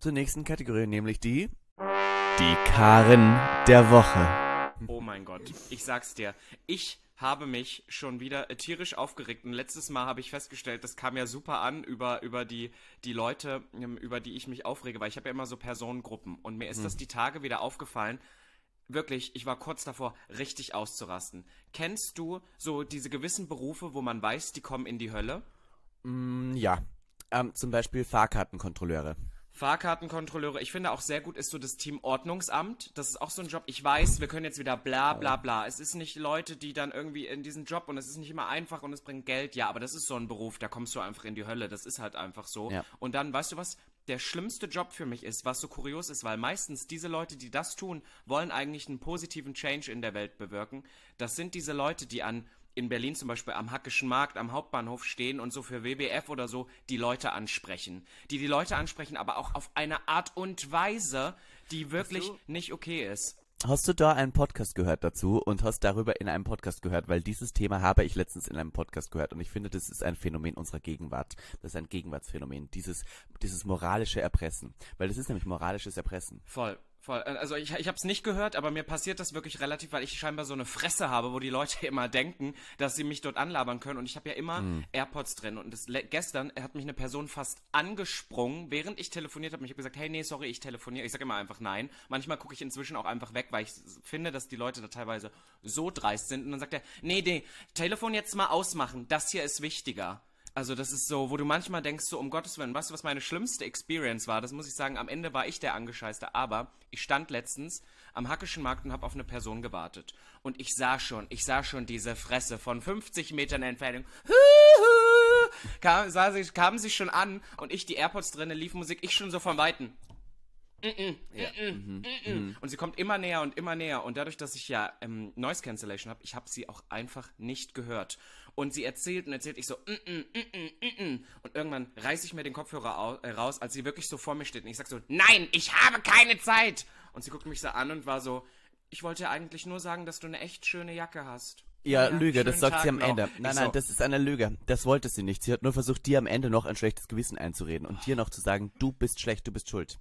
Zur nächsten Kategorie, nämlich die. Die Karen der Woche. Oh mein Gott. Ich sag's dir. Ich habe mich schon wieder äh, tierisch aufgeregt. Und letztes Mal habe ich festgestellt, das kam ja super an über, über die, die Leute, ähm, über die ich mich aufrege, weil ich habe ja immer so Personengruppen. Und mir ist hm. das die Tage wieder aufgefallen. Wirklich, ich war kurz davor, richtig auszurasten. Kennst du so diese gewissen Berufe, wo man weiß, die kommen in die Hölle? Mm, ja. Ähm, zum Beispiel Fahrkartenkontrolleure. Fahrkartenkontrolleure. Ich finde auch sehr gut ist so das Team Ordnungsamt. Das ist auch so ein Job. Ich weiß, wir können jetzt wieder bla bla bla. Es ist nicht Leute, die dann irgendwie in diesen Job und es ist nicht immer einfach und es bringt Geld. Ja, aber das ist so ein Beruf, da kommst du einfach in die Hölle. Das ist halt einfach so. Ja. Und dann, weißt du was? Der schlimmste Job für mich ist, was so kurios ist, weil meistens diese Leute, die das tun, wollen eigentlich einen positiven Change in der Welt bewirken. Das sind diese Leute, die an in Berlin zum Beispiel am Hackischen Markt, am Hauptbahnhof stehen und so für WWF oder so die Leute ansprechen. Die die Leute ansprechen, aber auch auf eine Art und Weise, die wirklich nicht okay ist. Hast du da einen Podcast gehört dazu und hast darüber in einem Podcast gehört? Weil dieses Thema habe ich letztens in einem Podcast gehört und ich finde, das ist ein Phänomen unserer Gegenwart. Das ist ein Gegenwartsphänomen, dieses, dieses moralische Erpressen. Weil das ist nämlich moralisches Erpressen. Voll. Voll. Äh, also ich, ich habe es nicht gehört, aber mir passiert das wirklich relativ, weil ich scheinbar so eine Fresse habe, wo die Leute immer denken, dass sie mich dort anlabern können. Und ich habe ja immer mhm. AirPods drin. Und das, gestern hat mich eine Person fast angesprungen, während ich telefoniert habe. Ich habe gesagt, hey, nee, sorry, ich telefoniere. Ich sage immer einfach nein. Manchmal gucke ich inzwischen auch einfach weg, weil ich finde, dass die Leute da teilweise so dreist sind. Und dann sagt er, nee, nee, Telefon jetzt mal ausmachen. Das hier ist wichtiger. Also das ist so, wo du manchmal denkst, so um Gottes Willen, weißt du, was meine schlimmste Experience war? Das muss ich sagen, am Ende war ich der Angescheißte, aber ich stand letztens am Hackischen Markt und habe auf eine Person gewartet. Und ich sah schon, ich sah schon diese Fresse von 50 Metern Entfernung. Kam, sah sie, kamen sie schon an und ich, die AirPods drinne, lief Musik, ich schon so von Weitem. Und sie kommt immer näher und immer näher. Und dadurch, dass ich ja ähm, Noise Cancellation habe, ich habe sie auch einfach nicht gehört. Und sie erzählt und erzählt, ich so, mm -mm, mm und irgendwann reiße ich mir den Kopfhörer äh, raus, als sie wirklich so vor mir steht. Und ich sag so, nein, ich habe keine Zeit. Und sie guckt mich so an und war so, ich wollte eigentlich nur sagen, dass du eine echt schöne Jacke hast. Ja, ja Lüge, das sagt Tag sie am noch. Ende. Nein, ich nein, so. das ist eine Lüge. Das wollte sie nicht. Sie hat nur versucht, dir am Ende noch ein schlechtes Gewissen einzureden und dir noch zu sagen, du bist schlecht, du bist schuld.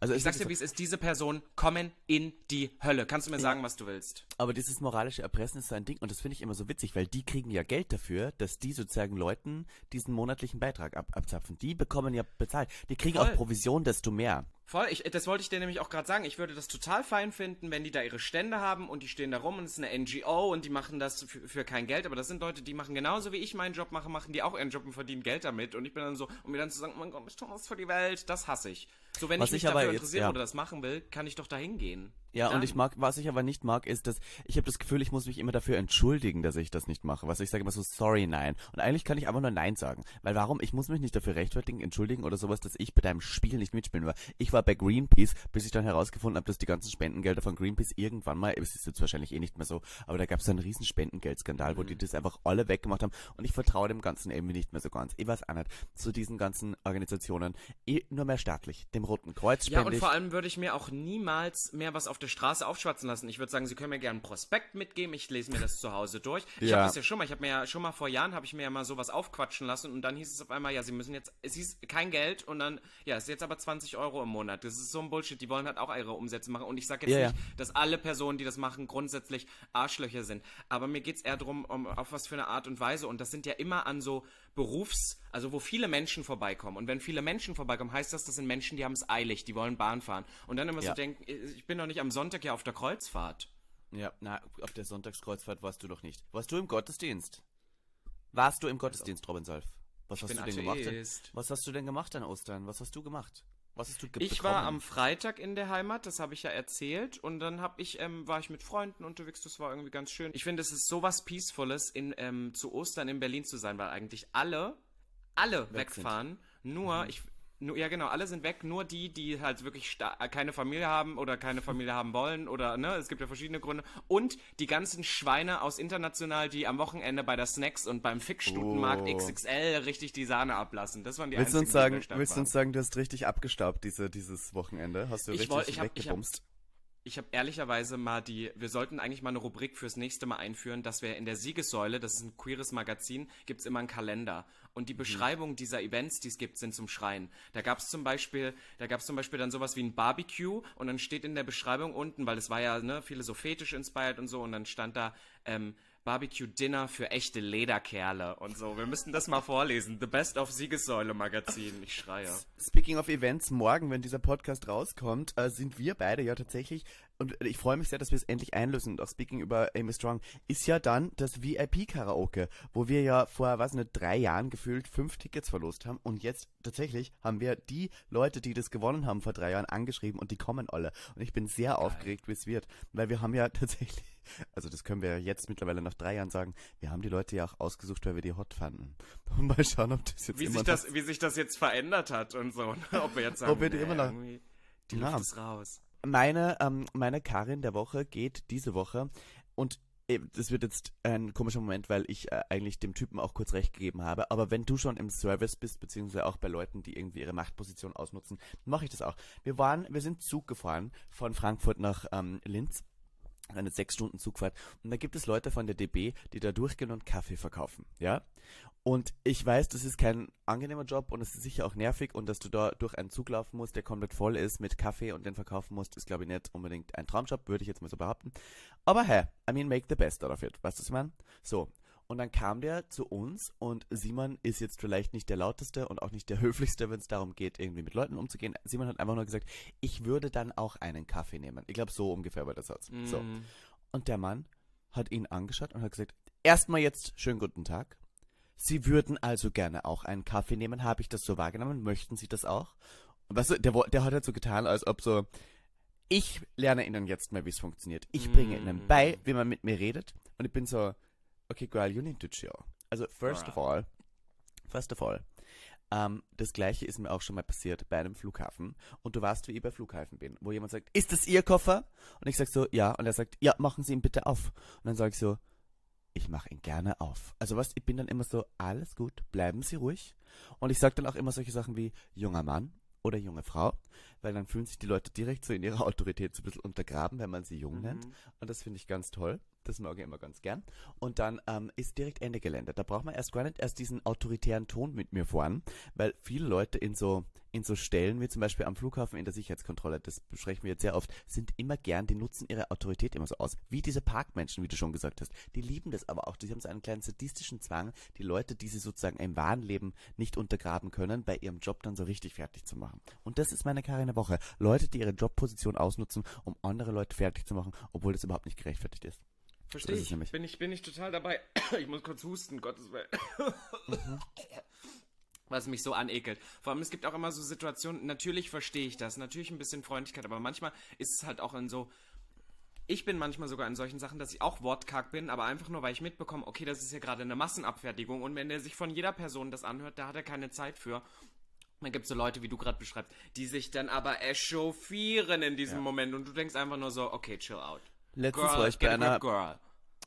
Also ich sag's dir, wie es ist, diese Personen kommen in die Hölle. Kannst du mir ja. sagen, was du willst? Aber dieses moralische Erpressen ist so ein Ding und das finde ich immer so witzig, weil die kriegen ja Geld dafür, dass die sozusagen Leuten diesen monatlichen Beitrag ab abzapfen. Die bekommen ja bezahlt. Die kriegen Voll. auch Provision, desto mehr. Voll, ich, das wollte ich dir nämlich auch gerade sagen. Ich würde das total fein finden, wenn die da ihre Stände haben und die stehen da rum und es ist eine NGO und die machen das für, für, kein Geld. Aber das sind Leute, die machen genauso wie ich meinen Job mache, machen die auch ihren Job und verdienen Geld damit. Und ich bin dann so, um mir dann zu sagen, oh mein Gott, ich tue was für die Welt, das hasse ich. So, wenn was ich mich ich dafür interessiere ja. oder das machen will, kann ich doch da hingehen. Ja, Dann. und ich mag, was ich aber nicht mag, ist, dass ich habe das Gefühl, ich muss mich immer dafür entschuldigen, dass ich das nicht mache. Was ich sage immer so, sorry, nein. Und eigentlich kann ich einfach nur nein sagen. Weil warum? Ich muss mich nicht dafür rechtfertigen, entschuldigen oder sowas, dass ich bei deinem Spiel nicht mitspielen war. Ich war bei Greenpeace, bis ich dann herausgefunden habe, dass die ganzen Spendengelder von Greenpeace irgendwann mal, es ist jetzt wahrscheinlich eh nicht mehr so, aber da gab es einen riesen Spendengeldskandal, wo mhm. die das einfach alle weggemacht haben und ich vertraue dem Ganzen irgendwie nicht mehr so ganz. Ich weiß auch nicht. Zu diesen ganzen Organisationen, eh nur mehr staatlich. Dem Roten Kreuz spende Ja, und vor allem würde ich mir auch niemals mehr was auf der Straße aufschwatzen schwatzen lassen. Ich würde sagen, Sie können mir gerne einen Prospekt mitgeben. Ich lese mir das zu Hause durch. Ich ja. habe das ja schon mal. Ich habe mir ja schon mal vor Jahren habe ich mir ja mal sowas aufquatschen lassen und dann hieß es auf einmal, ja, Sie müssen jetzt, es hieß kein Geld und dann, ja, es ist jetzt aber 20 Euro im Monat. Das ist so ein Bullshit. Die wollen halt auch ihre Umsätze machen und ich sage jetzt ja, nicht, dass alle Personen, die das machen, grundsätzlich Arschlöcher sind. Aber mir geht es eher darum, um, auf was für eine Art und Weise und das sind ja immer an so Berufs, also wo viele Menschen vorbeikommen. Und wenn viele Menschen vorbeikommen, heißt das, das sind Menschen, die haben es eilig, die wollen Bahn fahren. Und dann immer ja. so denken, ich bin doch nicht am Sonntag ja auf der Kreuzfahrt. Ja, na, auf der Sonntagskreuzfahrt warst du doch nicht. Warst du im Gottesdienst? Warst du im Gottesdienst, Robin Solf? Was ich hast du denn gemacht? Was hast du denn gemacht an Ostern? Was hast du gemacht? Was hast du Ich war am Freitag in der Heimat, das habe ich ja erzählt. Und dann hab ich, ähm, war ich mit Freunden unterwegs, das war irgendwie ganz schön. Ich finde, es ist sowas Peacefules, in, ähm, zu Ostern in Berlin zu sein, weil eigentlich alle, alle Weg wegfahren. Sind. Nur, mhm. ich, Nur, ja, genau, alle sind weg, nur die, die halt wirklich keine Familie haben oder keine Familie haben wollen oder, ne, es gibt ja verschiedene Gründe. Und die ganzen Schweine aus international, die am Wochenende bei der Snacks und beim Fickstutenmarkt oh. XXL richtig die Sahne ablassen. Das waren die willst einzigen, uns sagen, Willst du uns sagen, du hast richtig abgestaubt diese, dieses Wochenende? Hast du ich richtig wollt, ich hab, weggebumst? Ich habe ehrlicherweise mal die, wir sollten eigentlich mal eine Rubrik fürs nächste Mal einführen, dass wir in der Siegessäule, das ist ein queeres Magazin, gibt's immer einen Kalender. Und die mhm. Beschreibung dieser Events, die es gibt, sind zum Schreien. Da gab's zum Beispiel, da gab's zum Beispiel dann sowas wie ein Barbecue und dann steht in der Beschreibung unten, weil es war ja, ne, viele so fetisch inspired und so, und dann stand da, ähm, Barbecue Dinner für echte Lederkerle und so. Wir müssten das mal vorlesen. The Best of Siegessäule Magazin. Ich schreie. Speaking of Events, morgen, wenn dieser Podcast rauskommt, äh, sind wir beide ja tatsächlich und ich freue mich sehr, dass wir es endlich einlösen. Und auch speaking über Amy Strong ist ja dann das VIP-Karaoke, wo wir ja vor, was nicht, drei Jahren gefühlt fünf Tickets verlost haben. Und jetzt tatsächlich haben wir die Leute, die das gewonnen haben vor drei Jahren, angeschrieben und die kommen alle. Und ich bin sehr Geil. aufgeregt, wie es wird. Weil wir haben ja tatsächlich, also das können wir jetzt mittlerweile nach drei Jahren sagen, wir haben die Leute ja auch ausgesucht, weil wir die hot fanden. Und mal schauen, ob das jetzt wie sich das, Wie sich das jetzt verändert hat und so. ob wir jetzt sagen, ob wir die immer noch... Die Luft ist raus. Meine, ähm, meine Karin der Woche geht diese Woche und äh, das wird jetzt ein komischer Moment, weil ich äh, eigentlich dem Typen auch kurz recht gegeben habe. Aber wenn du schon im Service bist, beziehungsweise auch bei Leuten, die irgendwie ihre Machtposition ausnutzen, mache ich das auch. Wir waren, wir sind Zug gefahren von Frankfurt nach ähm, Linz. Eine sechs Stunden Zugfahrt. Und da gibt es Leute von der DB, die da durchgehen und Kaffee verkaufen. Ja? Und ich weiß, das ist kein angenehmer Job und es ist sicher auch nervig und dass du da durch einen Zug laufen musst, der komplett voll ist mit Kaffee und den verkaufen musst, ist glaube ich nicht unbedingt ein Traumjob, würde ich jetzt mal so behaupten. Aber hey, I mean, make the best out of it. Weißt du, was ich meine? So. Und dann kam der zu uns und Simon ist jetzt vielleicht nicht der lauteste und auch nicht der höflichste, wenn es darum geht, irgendwie mit Leuten umzugehen. Simon hat einfach nur gesagt, ich würde dann auch einen Kaffee nehmen. Ich glaube, so ungefähr war der Satz. Mm. So. Und der Mann hat ihn angeschaut und hat gesagt, erstmal jetzt schönen guten Tag. Sie würden also gerne auch einen Kaffee nehmen, habe ich das so wahrgenommen? Möchten Sie das auch? Und weißt du, der, der hat halt so getan, als ob so, ich lerne Ihnen jetzt mal, wie es funktioniert. Ich mm. bringe Ihnen bei, wie man mit mir redet. Und ich bin so, okay, girl, you need to chill. Also, first of all, first of all, ähm, das gleiche ist mir auch schon mal passiert bei einem Flughafen. Und du weißt, wie ich bei Flughafen bin, wo jemand sagt, ist das Ihr Koffer? Und ich sag so, ja. Und er sagt, ja, machen Sie ihn bitte auf. Und dann sage ich so, ich mache ihn gerne auf. Also was, ich bin dann immer so, alles gut, bleiben Sie ruhig. Und ich sage dann auch immer solche Sachen wie junger Mann oder junge Frau, weil dann fühlen sich die Leute direkt so in ihrer Autorität so ein bisschen untergraben, wenn man sie jung mhm. nennt. Und das finde ich ganz toll. Das mag ich immer ganz gern. Und dann ähm, ist direkt Ende Gelände. Da braucht man erst gar nicht erst diesen autoritären Ton mit mir fahren, weil viele Leute in so in so Stellen, wie zum Beispiel am Flughafen in der Sicherheitskontrolle, das besprechen wir jetzt sehr oft, sind immer gern, die nutzen ihre Autorität immer so aus. Wie diese Parkmenschen, wie du schon gesagt hast. Die lieben das aber auch. Die haben so einen kleinen sadistischen Zwang, die Leute, die sie sozusagen im wahren Leben nicht untergraben können, bei ihrem Job dann so richtig fertig zu machen. Und das ist meine Karriere Woche. Leute, die ihre Jobposition ausnutzen, um andere Leute fertig zu machen, obwohl das überhaupt nicht gerechtfertigt ist. Verstehe ich. Bin ich. Bin ich total dabei. Ich muss kurz husten, Gottes Willen. Mhm was mich so anekelt. Vor allem, es gibt auch immer so Situationen, natürlich verstehe ich das, natürlich ein bisschen Freundlichkeit, aber manchmal ist es halt auch in so, ich bin manchmal sogar in solchen Sachen, dass ich auch wortkarg bin, aber einfach nur, weil ich mitbekomme, okay, das ist ja gerade eine Massenabfertigung und wenn der sich von jeder Person das anhört, da hat er keine Zeit für. Dann gibt es so Leute, wie du gerade beschreibst, die sich dann aber echauffieren in diesem ja. Moment und du denkst einfach nur so, okay, chill out. Letztens girl, war ich bei einer, girl.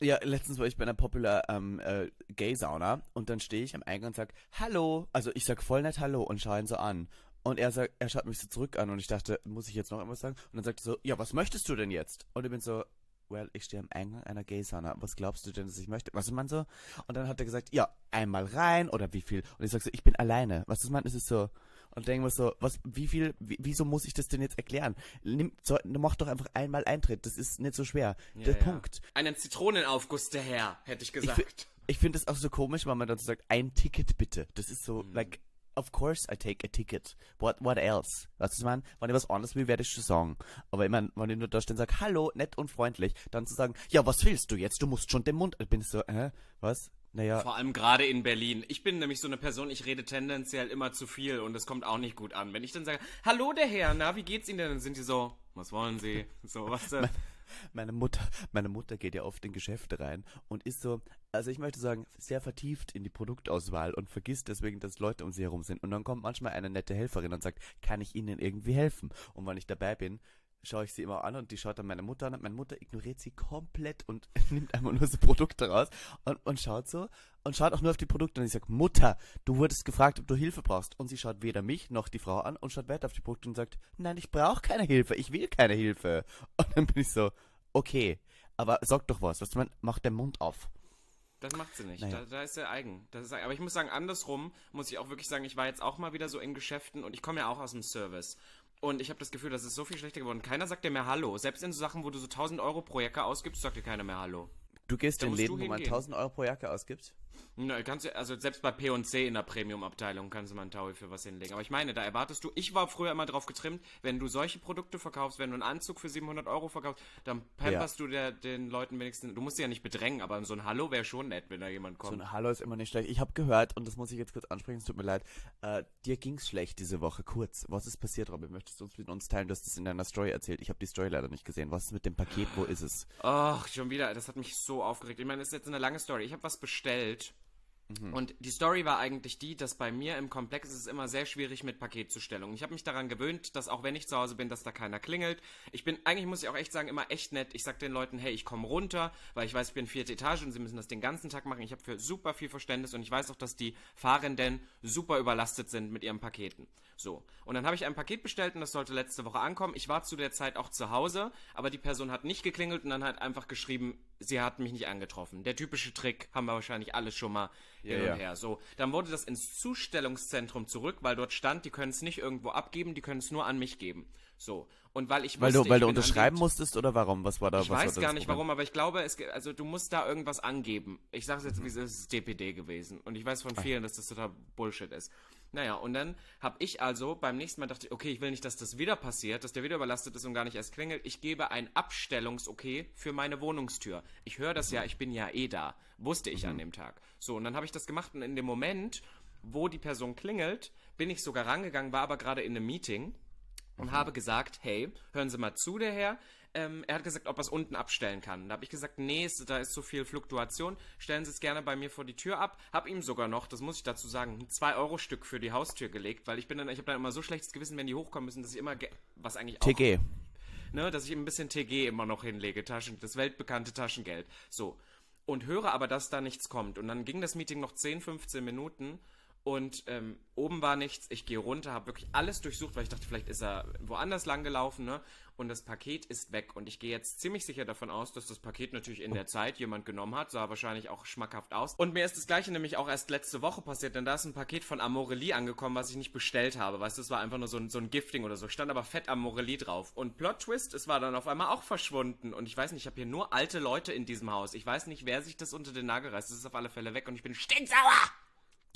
Ja, letztens war ich bei einer Popular ähm, äh, Gay-Sauna und dann stehe ich am Eingang und sag Hallo. Also ich sag voll nett Hallo und schaue ihn so an. Und er sagt, er schaut mich so zurück an und ich dachte, muss ich jetzt noch irgendwas sagen? Und dann sagt er so, ja, was möchtest du denn jetzt? Und ich bin so, well, ich stehe am Eingang einer Gay-Sauna. Was glaubst du denn, dass ich möchte? Was ist man so? Und dann hat er gesagt, ja, einmal rein oder wie viel? Und ich sag so, ich bin alleine. Was ist man? Es ist so, und denken wir so, was, wie viel, wie, wieso muss ich das denn jetzt erklären? Nimm, so, mach doch einfach einmal Eintritt, das ist nicht so schwer. Ja, der ja. Punkt. Einen Zitronenaufguss der Herr, hätte ich gesagt. Ich, ich finde es auch so komisch, wenn man dann so sagt, ein Ticket bitte. Das ist so, mhm. like, of course I take a ticket. What, what else? Weißt du, ich meine, wenn ich was anderes will, werde ich schon sagen. Aber ich meine, wenn ich nur da stehe und sage, hallo, nett und freundlich, dann zu sagen, ja, was willst du jetzt? Du musst schon den Mund, ich bin so, hä, was? Naja. Vor allem gerade in Berlin. Ich bin nämlich so eine Person, ich rede tendenziell immer zu viel und das kommt auch nicht gut an. Wenn ich dann sage, hallo der Herr, na, wie geht's Ihnen denn? Dann sind die so, was wollen Sie? So, was denn? Meine Mutter, meine Mutter geht ja oft in Geschäfte rein und ist so, also ich möchte sagen, sehr vertieft in die Produktauswahl und vergisst deswegen, dass Leute um sie herum sind. Und dann kommt manchmal eine nette Helferin und sagt, kann ich Ihnen irgendwie helfen? Und wenn ich dabei bin, schaue ich sie immer an und die schaut dann meine Mutter an und meine Mutter ignoriert sie komplett und nimmt einfach nur so Produkte raus und, und schaut so und schaut auch nur auf die Produkte und ich sage, Mutter, du wurdest gefragt, ob du Hilfe brauchst und sie schaut weder mich noch die Frau an und schaut weiter auf die Produkte und sagt, nein, ich brauche keine Hilfe, ich will keine Hilfe. Und dann bin ich so, okay, aber sag doch was, was man macht den Mund auf. Das macht sie nicht. Naja. Da, da, ist er eigen. Ist, aber ich muss sagen, andersrum muss ich auch wirklich sagen, ich war jetzt auch mal wieder so in Geschäften und ich komme ja auch aus dem Service. Und ich habe das Gefühl, das ist so viel schlechter geworden. Keiner sagt dir mehr Hallo. Selbst in so Sachen, wo du so 1000 Euro pro Jacke ausgibst, sagt dir keiner mehr Hallo. Du gehst da in Läden, wo man 1000 Euro pro Jacke ausgibt? Na, kannst du, also selbst bei P&C in der Premium-Abteilung kannst du mal einen Taui für was hinlegen. Aber ich meine, da erwartest du, ich war früher immer drauf getrimmt, wenn du solche Produkte verkaufst, wenn du einen Anzug für 700 Euro verkaufst, dann pamperst ja. du der, den Leuten wenigstens, du musst sie ja nicht bedrängen, aber so ein Hallo wäre schon nett, wenn da jemand kommt. So ein Hallo ist immer nicht schlecht. Ich habe gehört, und das muss ich jetzt kurz ansprechen, es tut mir leid, äh, dir ging's schlecht diese Woche, kurz. Was ist passiert, Robin? Möchtest du uns mit uns teilen? Du hast es in deiner Story erzählt. Ich habe die Story leider nicht gesehen. Was ist mit dem Paket? Wo ist es? Ach, schon wieder. Das hat mich so aufgeregt. Ich meine, das ist jetzt eine lange Story. Ich habe was bestellt Mhm. Und die Story war eigentlich die, dass bei mir im Komplex ist es immer sehr schwierig mit Paketzustellung. Ich habe mich daran gewöhnt, dass auch wenn ich zu Hause bin, dass da keiner klingelt. Ich bin, eigentlich muss ich auch echt sagen, immer echt nett. Ich sag den Leuten, hey, ich komme runter, weil ich weiß, ich bin vierte Etage und sie müssen das den ganzen Tag machen. Ich habe für super viel Verständnis und ich weiß auch, dass die Fahrenden super überlastet sind mit ihren Paketen. So. Und dann habe ich ein Paket bestellt und das sollte letzte Woche ankommen. Ich war zu der Zeit auch zu Hause, aber die Person hat nicht geklingelt und dann hat einfach geschrieben, sie hat mich nicht angetroffen. Der typische Trick haben wir wahrscheinlich alles schon mal hin ja, und her. So, dann wurde das ins Zustellungszentrum zurück, weil dort stand, die können es nicht irgendwo abgeben, die können es nur an mich geben. So. Und weil ich Weil wusste, du, weil du unterschreiben musstest oder warum? Was war da? Ich weiß gar nicht warum, aber ich glaube, es, also du musst da irgendwas angeben. Ich sage es jetzt, mhm. wie es ist DPD gewesen. Und ich weiß von vielen, dass das total Bullshit ist. Naja, und dann habe ich also beim nächsten Mal dachte, okay, ich will nicht, dass das wieder passiert, dass der wieder überlastet ist und gar nicht erst klingelt. Ich gebe ein Abstellungs-Okay für meine Wohnungstür. Ich höre das ja, ich bin ja eh da. Wusste ich mhm. an dem Tag. So, und dann habe ich das gemacht und in dem Moment, wo die Person klingelt, bin ich sogar rangegangen, war aber gerade in einem Meeting und mhm. habe gesagt, hey, hören Sie mal zu, der Herr, ähm, er hat gesagt, ob er es unten abstellen kann. Da habe ich gesagt, nee, da ist so viel Fluktuation. Stellen Sie es gerne bei mir vor die Tür ab. Hab ihm sogar noch, das muss ich dazu sagen, ein 2-Euro-Stück für die Haustür gelegt, weil ich bin dann, ich habe dann immer so schlechtes Gewissen, wenn die hochkommen müssen, dass ich immer, was eigentlich auch... TG. Ne, dass ich ein bisschen TG immer noch hinlege, Taschen, das weltbekannte Taschengeld. So. Und höre aber, dass da nichts kommt. Und dann ging das Meeting noch 10, 15 Minuten und ähm, oben war nichts. Ich gehe runter, habe wirklich alles durchsucht, weil ich dachte, vielleicht ist er woanders lang gelaufen, ne? Und das Paket ist weg. Und ich gehe jetzt ziemlich sicher davon aus, dass das Paket natürlich in der Zeit jemand genommen hat. Sah wahrscheinlich auch schmackhaft aus. Und mir ist das gleiche nämlich auch erst letzte Woche passiert, denn da ist ein Paket von Amorelie angekommen, was ich nicht bestellt habe. Weißt du, das war einfach nur so ein, so ein Gifting oder so. Stand aber fett Amorelie drauf. Und Plot Twist, es war dann auf einmal auch verschwunden. Und ich weiß nicht, ich habe hier nur alte Leute in diesem Haus. Ich weiß nicht, wer sich das unter den Nagel reißt. Das ist auf alle Fälle weg und ich bin stinksauer!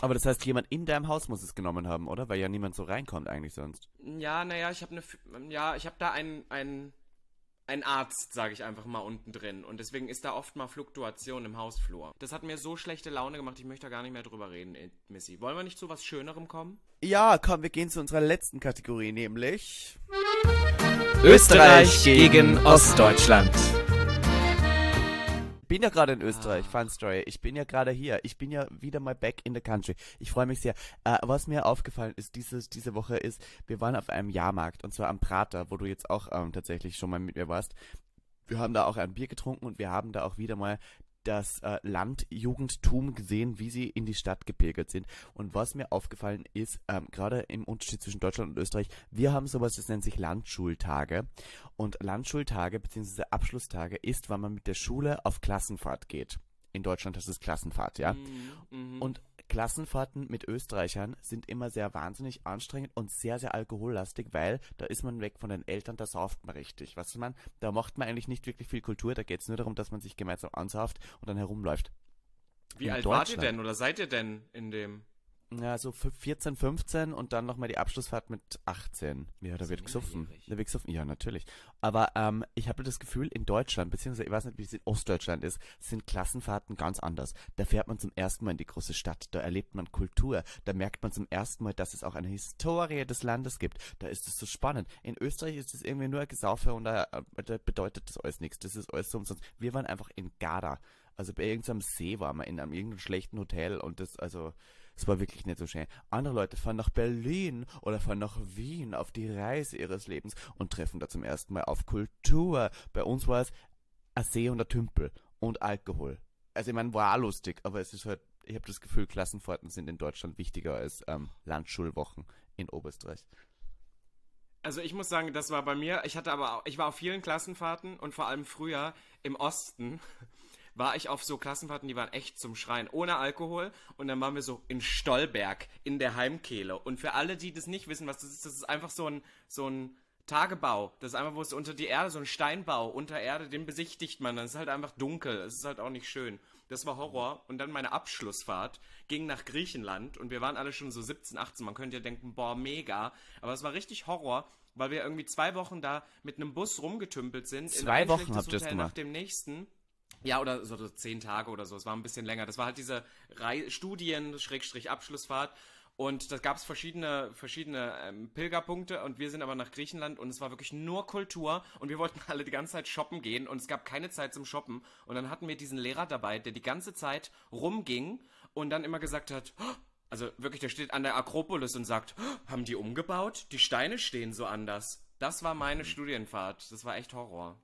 Aber das heißt, jemand in deinem Haus muss es genommen haben, oder? Weil ja niemand so reinkommt eigentlich sonst. Ja, naja, ich habe eine, ja, ich habe da einen, einen, einen Arzt, sage ich einfach mal, unten drin. Und deswegen ist da oft mal Fluktuation im Hausflur. Das hat mir so schlechte Laune gemacht, ich möchte da gar nicht mehr drüber reden, äh, Missy. Wollen wir nicht zu was Schönerem kommen? Ja, komm, wir gehen zu unserer letzten Kategorie, nämlich... Österreich gegen Ostdeutschland bin ja gerade in Österreich, ah. Fun Story. Ich bin ja gerade hier. Ich bin ja wieder mal back in the country. Ich freue mich sehr. Äh, was mir aufgefallen ist dieses, diese Woche ist, wir waren auf einem Jahrmarkt und zwar am Prater, wo du jetzt auch ähm, tatsächlich schon mal mit mir warst. Wir haben da auch ein Bier getrunken und wir haben da auch wieder mal das äh, Landjugendtum gesehen, wie sie in die Stadt gepilgert sind. Und was mir aufgefallen ist, ähm, gerade im Unterschied zwischen Deutschland und Österreich, wir haben sowas, das nennt sich Landschultage. Und Landschultage bzw. Abschlusstage ist, wenn man mit der Schule auf Klassenfahrt geht. In Deutschland heißt es Klassenfahrt, ja. Mhm, mh. Und Klassenfahrten mit Österreichern sind immer sehr wahnsinnig anstrengend und sehr, sehr alkohollastig, weil da ist man weg von den Eltern, da sauft man richtig. Was man, da macht man eigentlich nicht wirklich viel Kultur, da geht es nur darum, dass man sich gemeinsam ansauft und dann herumläuft. Wie in alt wart ihr denn oder seid ihr denn in dem Ja, so 14, 15 und dann nochmal die Abschlussfahrt mit 18. Ja, da wird gesoffen. Da wird gesoffen, ja, natürlich. Aber ähm, ich habe das Gefühl, in Deutschland, beziehungsweise ich weiß nicht, wie es in Ostdeutschland ist, sind Klassenfahrten ganz anders. Da fährt man zum ersten Mal in die große Stadt, da erlebt man Kultur, da merkt man zum ersten Mal, dass es auch eine Historie des Landes gibt. Da ist es so spannend. In Österreich ist es irgendwie nur ein Gesaufe und da, da bedeutet das alles nichts. Das ist alles so umsonst. Wir waren einfach in Garda. Also bei irgendeinem See waren wir, in einem irgendeinem schlechten Hotel und das, also es war wirklich nicht so schön. Andere Leute fahren nach Berlin oder fahren nach Wien auf die Reise ihres Lebens und treffen da zum ersten Mal auf Kultur. Bei uns war es ein See und ein Tümpel und Alkohol. Also ich meine, war lustig, aber es ist halt, ich habe das Gefühl, Klassenfahrten sind in Deutschland wichtiger als ähm, Landschulwochen in Oberösterreich. Also ich muss sagen, das war bei mir, ich hatte aber, ich war auf vielen Klassenfahrten und vor allem früher im Osten war ich auf so Klassenfahrten, die waren echt zum Schreien, ohne Alkohol. Und dann waren wir so in Stolberg, in der Heimkehle. Und für alle, die das nicht wissen, was das ist, das ist einfach so ein, so ein Tagebau. Das ist einfach, wo es unter die Erde, so ein Steinbau unter Erde, den besichtigt man. Dann ist halt einfach dunkel. Es ist halt auch nicht schön. Das war Horror. Und dann meine Abschlussfahrt ging nach Griechenland und wir waren alle schon so 17, 18. Man könnte ja denken, boah, mega. Aber es war richtig Horror, weil wir irgendwie zwei Wochen da mit einem Bus rumgetümpelt sind. Zwei Wochen habt ihr das gemacht? Nach dem nächsten. Ja, oder so, so zehn Tage oder so. Es war ein bisschen länger. Das war halt diese Studien-Abschlussfahrt. Und da gab es verschiedene, verschiedene ähm, Pilgerpunkte und wir sind aber nach Griechenland und es war wirklich nur Kultur und wir wollten alle die ganze Zeit shoppen gehen und es gab keine Zeit zum Shoppen. Und dann hatten wir diesen Lehrer dabei, der die ganze Zeit rumging und dann immer gesagt hat, also wirklich, der steht an der Akropolis und sagt, haben die umgebaut? Die Steine stehen so anders. Das war meine Studienfahrt. Das war echt Horror.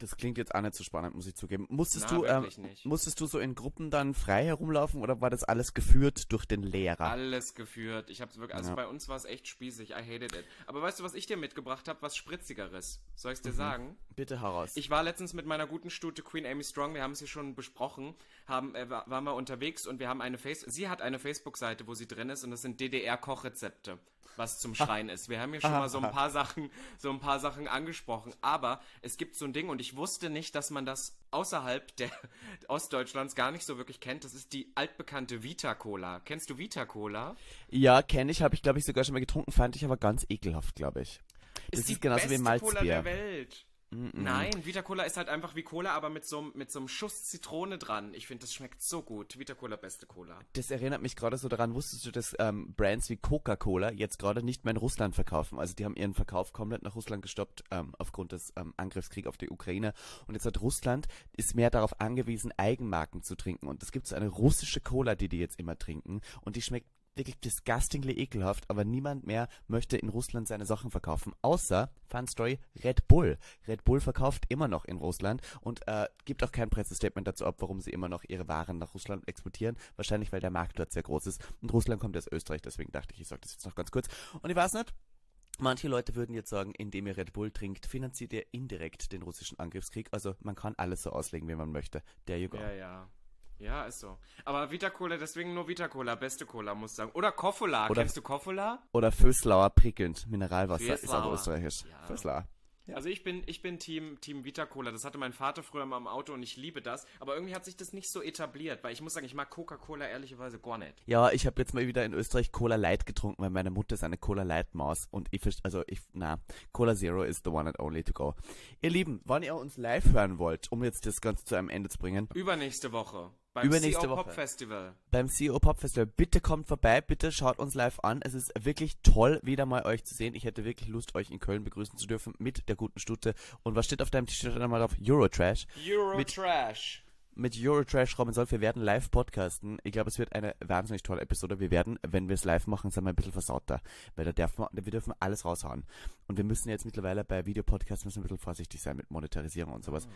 Das klingt jetzt auch nicht so spannend, muss ich zugeben. Musstest Na, du, ähm, musstest du so in Gruppen dann frei herumlaufen oder war das alles geführt durch den Lehrer? Alles geführt. Ich hab's wirklich, also ja. bei uns war es echt spießig. I hated it. Aber weißt du, was ich dir mitgebracht habe? Was spritzigeres. Soll ich's dir mhm. sagen? Bitte heraus. Ich war letztens mit meiner guten Stute Queen Amy Strong, wir haben es hier schon besprochen, haben, äh, waren wir unterwegs und wir haben eine Face, sie hat eine Facebook-Seite, wo sie drin ist und das sind DDR-Kochrezepte was zum Schreien ist. Wir haben hier schon mal so ein paar Sachen, so ein paar Sachen angesprochen. Aber es gibt so ein Ding und ich wusste nicht, dass man das außerhalb der Ostdeutschlands gar nicht so wirklich kennt. Das ist die altbekannte Vita Cola. Kennst du Vita Cola? Ja, kenne ich, habe ich glaube ich sogar schon mal getrunken, fand ich aber ganz ekelhaft, glaube ich. Das ist, ist genauso wie Malzbier. Cola der Welt. Nein, Vita Cola ist halt einfach wie Cola, aber mit so, mit so einem Schuss Zitrone dran. Ich finde, das schmeckt so gut. Vita Cola, beste Cola. Das erinnert mich gerade so daran, wusstest du, dass ähm, Brands wie Coca-Cola jetzt gerade nicht mehr in Russland verkaufen? Also die haben ihren Verkauf komplett nach Russland gestoppt, ähm, aufgrund des ähm, Angriffskriegs auf die Ukraine. Und jetzt hat Russland, ist mehr darauf angewiesen, Eigenmarken zu trinken. Und es gibt so eine russische Cola, die die jetzt immer trinken. Und die schmeckt wirklich disgustingly ekelhaft, aber niemand mehr möchte in Russland seine Sachen verkaufen, außer, Fun Story, Red Bull. Red Bull verkauft immer noch in Russland und äh, gibt auch kein Pressestatement dazu ab, warum sie immer noch ihre Waren nach Russland exportieren. Wahrscheinlich, weil der Markt dort sehr groß ist. Und Russland kommt aus Österreich, deswegen dachte ich, ich sage das jetzt noch ganz kurz. Und ich weiß nicht, Manche Leute würden jetzt sagen, indem ihr Red Bull trinkt, finanziert ihr indirekt den russischen Angriffskrieg. Also man kann alles so auslegen, wie man möchte. Der you go. Ja, ja. Ja, ist so. Aber Vita Cola, deswegen nur Vita Cola, beste Cola, muss ich sagen. Oder Koffola, kennst du Koffola? Oder Föslauer prickelnd, Mineralwasser, Föslauer. ist aber österreichisch. Ja. Föslauer. Ja. Also ich bin, ich bin Team, Team Vita Cola. Das hatte mein Vater früher mal im Auto und ich liebe das. Aber irgendwie hat sich das nicht so etabliert, weil ich muss sagen, ich mag Coca-Cola ehrlicherweise gar nicht. Ja, ich habe jetzt mal wieder in Österreich Cola Light getrunken, weil meine Mutter ist eine Cola Light Maus und ich, also ich, na, Cola Zero is the one and only to go. Ihr Lieben, wann ihr uns live hören wollt, um jetzt das Ganze zu einem Ende zu bringen. Übernächste Woche. Beim Übernächste CEO Woche. Pop Festival. Beim CEO Pop Festival. Bitte kommt vorbei, bitte schaut uns live an. Es ist wirklich toll, wieder mal euch zu sehen. Ich hätte wirklich Lust, euch in Köln begrüßen zu dürfen mit der guten Stute. Und was steht auf deinem T-Shirt einmal drauf? Eurotrash. Eurotrash. Mit, mit Eurotrash Robin Solf. Wir werden live podcasten. Ich glaube, es wird eine wahnsinnig tolle Episode. Wir werden, wenn wir es live machen, sind wir ein bisschen versauter. Weil da dürfen wir, wir dürfen alles raushauen. Und wir müssen jetzt mittlerweile bei Videopodcasts müssen ein bisschen vorsichtig sein mit Monetarisierung und sowas.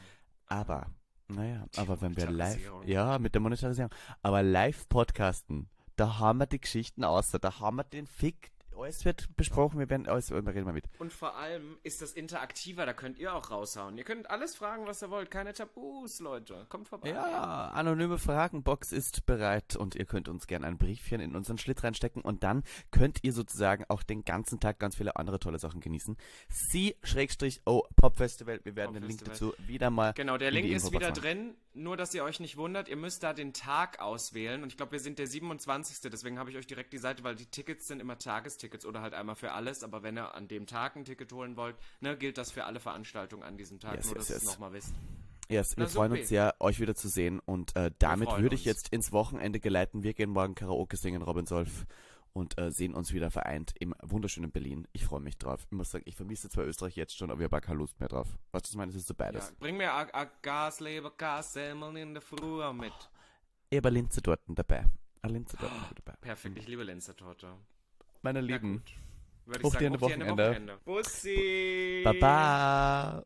Aber naja, aber wenn wir live, ja, mit der Monetarisierung, aber live podcasten, da haben wir die Geschichten außer, da haben wir den Fick, alles wird besprochen, wir werden alles, wir reden mal mit. Und vor allem ist das interaktiver, da könnt ihr auch raushauen. Ihr könnt alles fragen, was ihr wollt, keine Tabus, Leute. Kommt vorbei. Ja, anonyme Fragenbox ist bereit und ihr könnt uns gerne ein Briefchen in unseren Schlitt reinstecken und dann könnt ihr sozusagen auch den ganzen Tag ganz viele andere tolle Sachen genießen. Sie-O Pop Festival, wir werden den Link dazu wieder mal. Genau, der Link ist wieder drin nur, dass ihr euch nicht wundert, ihr müsst da den Tag auswählen. Und ich glaube, wir sind der 27. Deswegen habe ich euch direkt die Seite, weil die Tickets sind immer Tagestickets oder halt einmal für alles. Aber wenn ihr an dem Tag ein Ticket holen wollt, ne, gilt das für alle Veranstaltungen an diesem Tag. Yes, nur, yes, dass ihr yes. es nochmal wisst. Yes, wir Na, freuen supi. uns sehr, euch wieder zu sehen. Und äh, damit würde ich uns. jetzt ins Wochenende geleiten. Wir gehen morgen Karaoke singen, Robin Solf. Und äh, sehen uns wieder vereint im wunderschönen Berlin. Ich freue mich drauf. Ich muss sagen, ich vermisse zwar Österreich jetzt schon, aber ich habe keine Lust mehr drauf. Was du meinst, ist so Ja, beides. bring mir a, a Gas, Leber, Gas, Semmeln in der Früh mit. Ich habe eine Linze dort dabei. Eine Linze dort dabei. Perfekt, ich liebe Lenzer-Torte. Meine Lieben, ich eine dir eine Wochenende. Wochenende. Bussi! Baba!